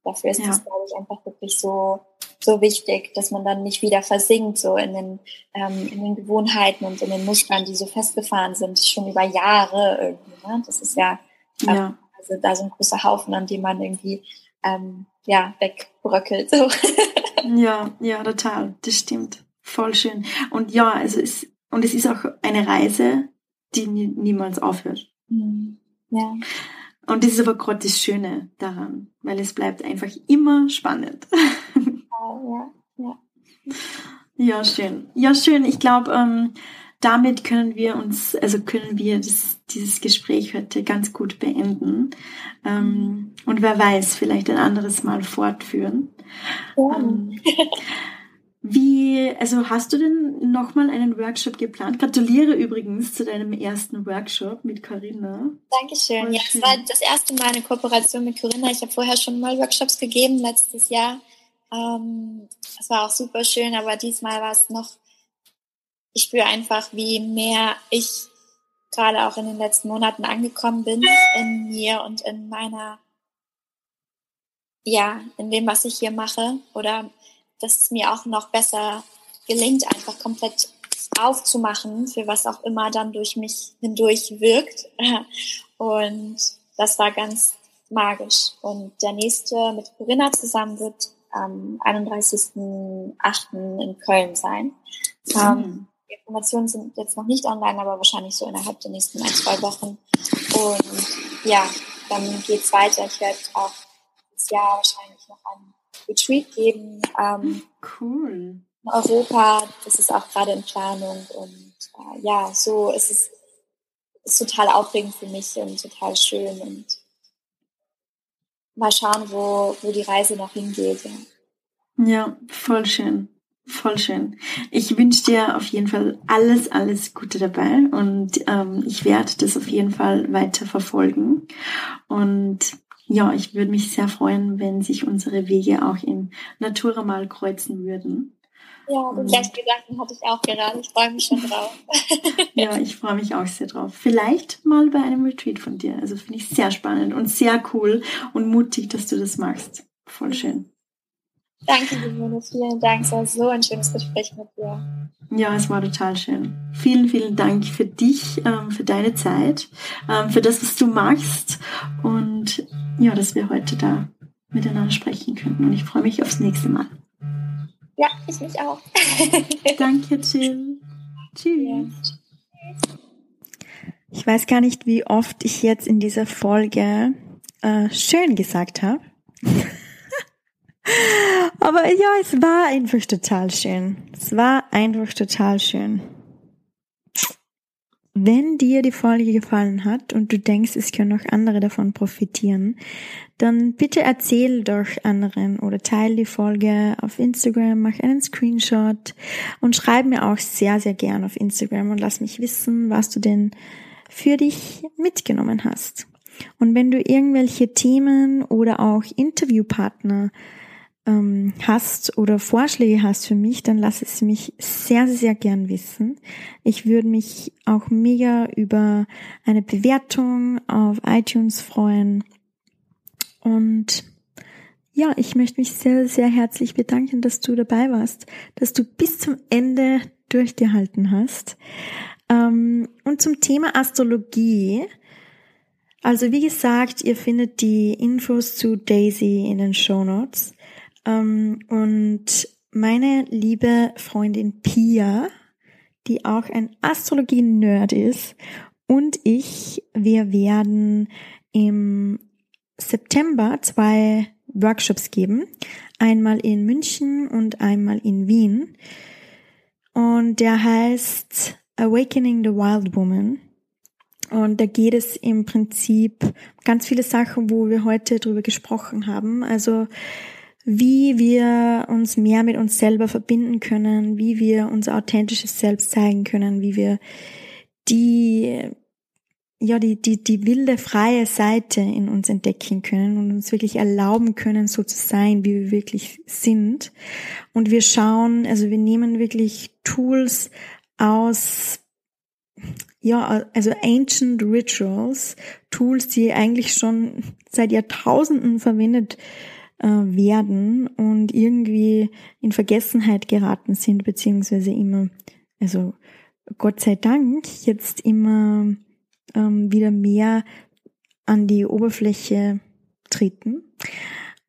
dafür ist es, glaube ich, einfach wirklich so, so wichtig, dass man dann nicht wieder versinkt, so in den, ähm, in den Gewohnheiten und in den Mustern, die so festgefahren sind, schon über Jahre irgendwie. Ne? Das ist ja, ja. Ähm, also da so ein großer Haufen, an dem man irgendwie ähm, ja, wegbröckelt. So. [laughs] ja, ja, total. Das stimmt. Voll schön. Und ja, also es, und es ist auch eine Reise, die nie, niemals aufhört. Mhm. Ja. Und das ist aber gerade das Schöne daran, weil es bleibt einfach immer spannend. [laughs] Ja, ja, ja. Ja, schön. Ja, schön. Ich glaube, ähm, damit können wir uns, also können wir das, dieses Gespräch heute ganz gut beenden. Ähm, und wer weiß, vielleicht ein anderes Mal fortführen. Ja. Ähm, wie, also hast du denn nochmal einen Workshop geplant? Gratuliere übrigens zu deinem ersten Workshop mit Corinna. Dankeschön. Ja, es war das erste Mal eine Kooperation mit Corinna. Ich habe vorher schon mal Workshops gegeben letztes Jahr. Ähm, es war auch super schön, aber diesmal war es noch ich spüre einfach, wie mehr ich gerade auch in den letzten Monaten angekommen bin in mir und in meiner, ja, in dem, was ich hier mache oder dass es mir auch noch besser gelingt, einfach komplett aufzumachen, für was auch immer dann durch mich hindurch wirkt. [laughs] Und das war ganz magisch. Und der nächste mit Corinna zusammen wird am 31.08. in Köln sein. Mhm. Ähm, die Informationen sind jetzt noch nicht online, aber wahrscheinlich so innerhalb der nächsten ein, zwei Wochen. Und ja, dann geht's weiter. Ich werde auch dieses Jahr wahrscheinlich noch einen Retreat geben. Ähm, cool. In Europa, das ist auch gerade in Planung. Und äh, ja, so ist es ist total aufregend für mich und total schön. Und mal schauen, wo, wo die Reise noch hingeht. Ja. ja, voll schön. Voll schön. Ich wünsche dir auf jeden Fall alles, alles Gute dabei und ähm, ich werde das auf jeden Fall weiter verfolgen. Und ja, ich würde mich sehr freuen, wenn sich unsere Wege auch in Natura mal kreuzen würden. Ja, den gleichen Gedanken hatte ich auch gerade. Ich freue mich schon drauf. [laughs] ja, ich freue mich auch sehr drauf. Vielleicht mal bei einem Retreat von dir. Also finde ich sehr spannend und sehr cool und mutig, dass du das machst. Voll schön. Danke, Simone. Vielen Dank. Es war so ein schönes Gespräch mit dir. Ja, es war total schön. Vielen, vielen Dank für dich, ähm, für deine Zeit, ähm, für das, was du machst und ja, dass wir heute da miteinander sprechen können. Und ich freue mich aufs nächste Mal. Ja, ich mich auch. [laughs] Danke, Jill. Tschüss. Ich weiß gar nicht, wie oft ich jetzt in dieser Folge äh, schön gesagt habe. [laughs] Aber ja, es war einfach total schön. Es war einfach total schön. Wenn dir die Folge gefallen hat und du denkst, es können auch andere davon profitieren, dann bitte erzähl doch anderen oder teile die Folge auf Instagram, mach einen Screenshot und schreib mir auch sehr, sehr gern auf Instagram und lass mich wissen, was du denn für dich mitgenommen hast. Und wenn du irgendwelche Themen oder auch Interviewpartner ähm, hast oder Vorschläge hast für mich, dann lass es mich sehr, sehr gern wissen. Ich würde mich auch mega über eine Bewertung auf iTunes freuen. Und ja, ich möchte mich sehr, sehr herzlich bedanken, dass du dabei warst, dass du bis zum Ende durchgehalten hast. Ähm, und zum Thema Astrologie. Also wie gesagt, ihr findet die Infos zu Daisy in den Show Notes. Ähm, und meine liebe Freundin Pia, die auch ein Astrologie-Nerd ist, und ich, wir werden im September zwei Workshops geben. Einmal in München und einmal in Wien. Und der heißt Awakening the Wild Woman. Und da geht es im Prinzip ganz viele Sachen, wo wir heute drüber gesprochen haben. Also wie wir uns mehr mit uns selber verbinden können, wie wir unser authentisches Selbst zeigen können, wie wir die, ja, die, die, die wilde, freie Seite in uns entdecken können und uns wirklich erlauben können, so zu sein, wie wir wirklich sind. Und wir schauen, also wir nehmen wirklich Tools aus, ja, also ancient rituals, Tools, die eigentlich schon seit Jahrtausenden verwendet äh, werden und irgendwie in Vergessenheit geraten sind, beziehungsweise immer, also Gott sei Dank, jetzt immer ähm, wieder mehr an die Oberfläche treten.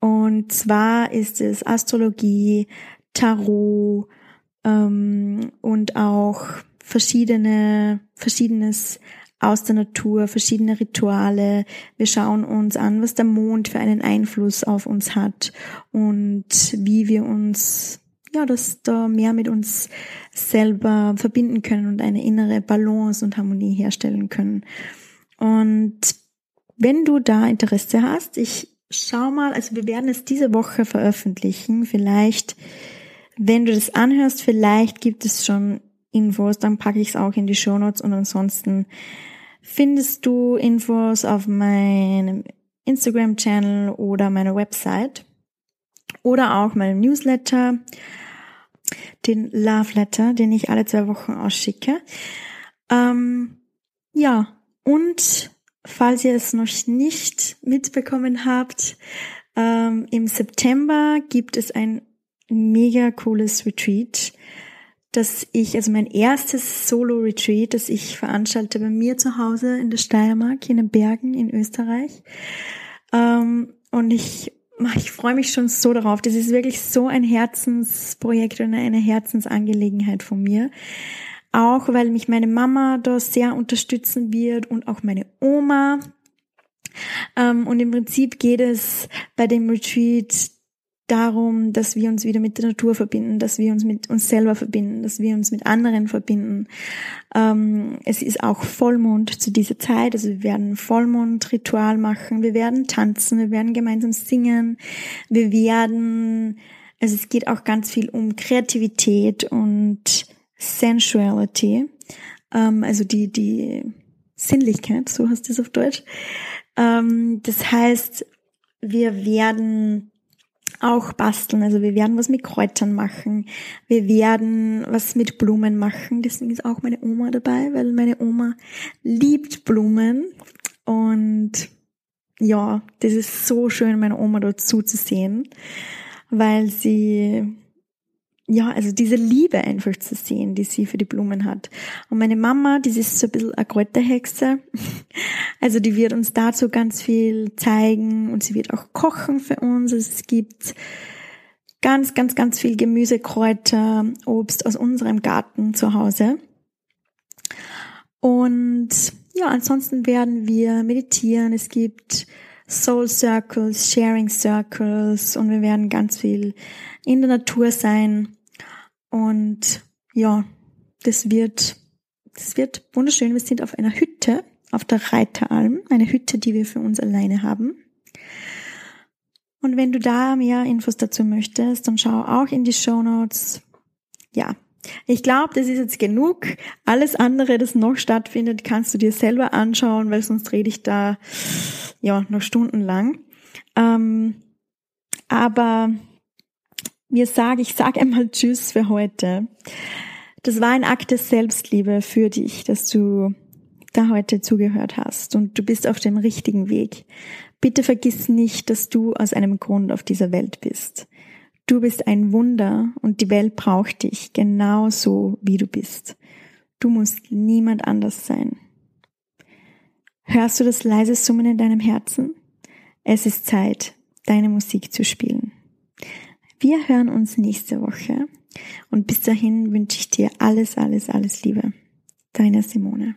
Und zwar ist es Astrologie, Tarot ähm, und auch verschiedene, verschiedenes aus der Natur, verschiedene Rituale. Wir schauen uns an, was der Mond für einen Einfluss auf uns hat und wie wir uns, ja, das da mehr mit uns selber verbinden können und eine innere Balance und Harmonie herstellen können. Und wenn du da Interesse hast, ich schau mal, also wir werden es diese Woche veröffentlichen. Vielleicht, wenn du das anhörst, vielleicht gibt es schon Infos, dann packe ich es auch in die Show Notes und ansonsten findest du Infos auf meinem Instagram-Channel oder meiner Website oder auch meinem Newsletter, den Love Letter, den ich alle zwei Wochen ausschicke. Ähm, Ja, und falls ihr es noch nicht mitbekommen habt, ähm, im September gibt es ein mega cooles Retreat, dass ich, also mein erstes Solo-Retreat, das ich veranstalte bei mir zu Hause in der Steiermark, in den Bergen in Österreich. Ähm, und ich, ich freue mich schon so darauf. Das ist wirklich so ein Herzensprojekt und eine Herzensangelegenheit von mir. Auch weil mich meine Mama da sehr unterstützen wird und auch meine Oma. Ähm, und im Prinzip geht es bei dem Retreat darum, dass wir uns wieder mit der Natur verbinden, dass wir uns mit uns selber verbinden, dass wir uns mit anderen verbinden. Ähm, es ist auch Vollmond zu dieser Zeit, also wir werden Vollmondritual machen, wir werden tanzen, wir werden gemeinsam singen, wir werden, also es geht auch ganz viel um Kreativität und Sensuality, ähm, also die, die Sinnlichkeit, so heißt es auf Deutsch. Ähm, das heißt, wir werden auch basteln. Also wir werden was mit Kräutern machen. Wir werden was mit Blumen machen. Deswegen ist auch meine Oma dabei, weil meine Oma liebt Blumen. Und ja, das ist so schön, meine Oma dort zuzusehen, weil sie ja, also diese Liebe einfach zu sehen, die sie für die Blumen hat. Und meine Mama, die ist so ein bisschen eine Kräuterhexe. [laughs] Also die wird uns dazu ganz viel zeigen und sie wird auch kochen für uns. Also es gibt ganz, ganz, ganz viel Gemüse, Kräuter, Obst aus unserem Garten zu Hause. Und ja, ansonsten werden wir meditieren. Es gibt Soul Circles, Sharing Circles und wir werden ganz viel in der Natur sein. Und ja, das wird, das wird wunderschön. Wir sind auf einer Hütte, auf der Reiteralm, eine Hütte, die wir für uns alleine haben. Und wenn du da mehr Infos dazu möchtest, dann schau auch in die Show Notes. Ja, ich glaube, das ist jetzt genug. Alles andere, das noch stattfindet, kannst du dir selber anschauen, weil sonst rede ich da ja noch stundenlang. Ähm, aber mir sage, ich sage einmal Tschüss für heute. Das war ein Akt der Selbstliebe für dich, dass du da heute zugehört hast und du bist auf dem richtigen Weg. Bitte vergiss nicht, dass du aus einem Grund auf dieser Welt bist. Du bist ein Wunder und die Welt braucht dich genauso, wie du bist. Du musst niemand anders sein. Hörst du das leise Summen in deinem Herzen? Es ist Zeit, deine Musik zu spielen. Wir hören uns nächste Woche und bis dahin wünsche ich dir alles, alles, alles Liebe. Deine Simone.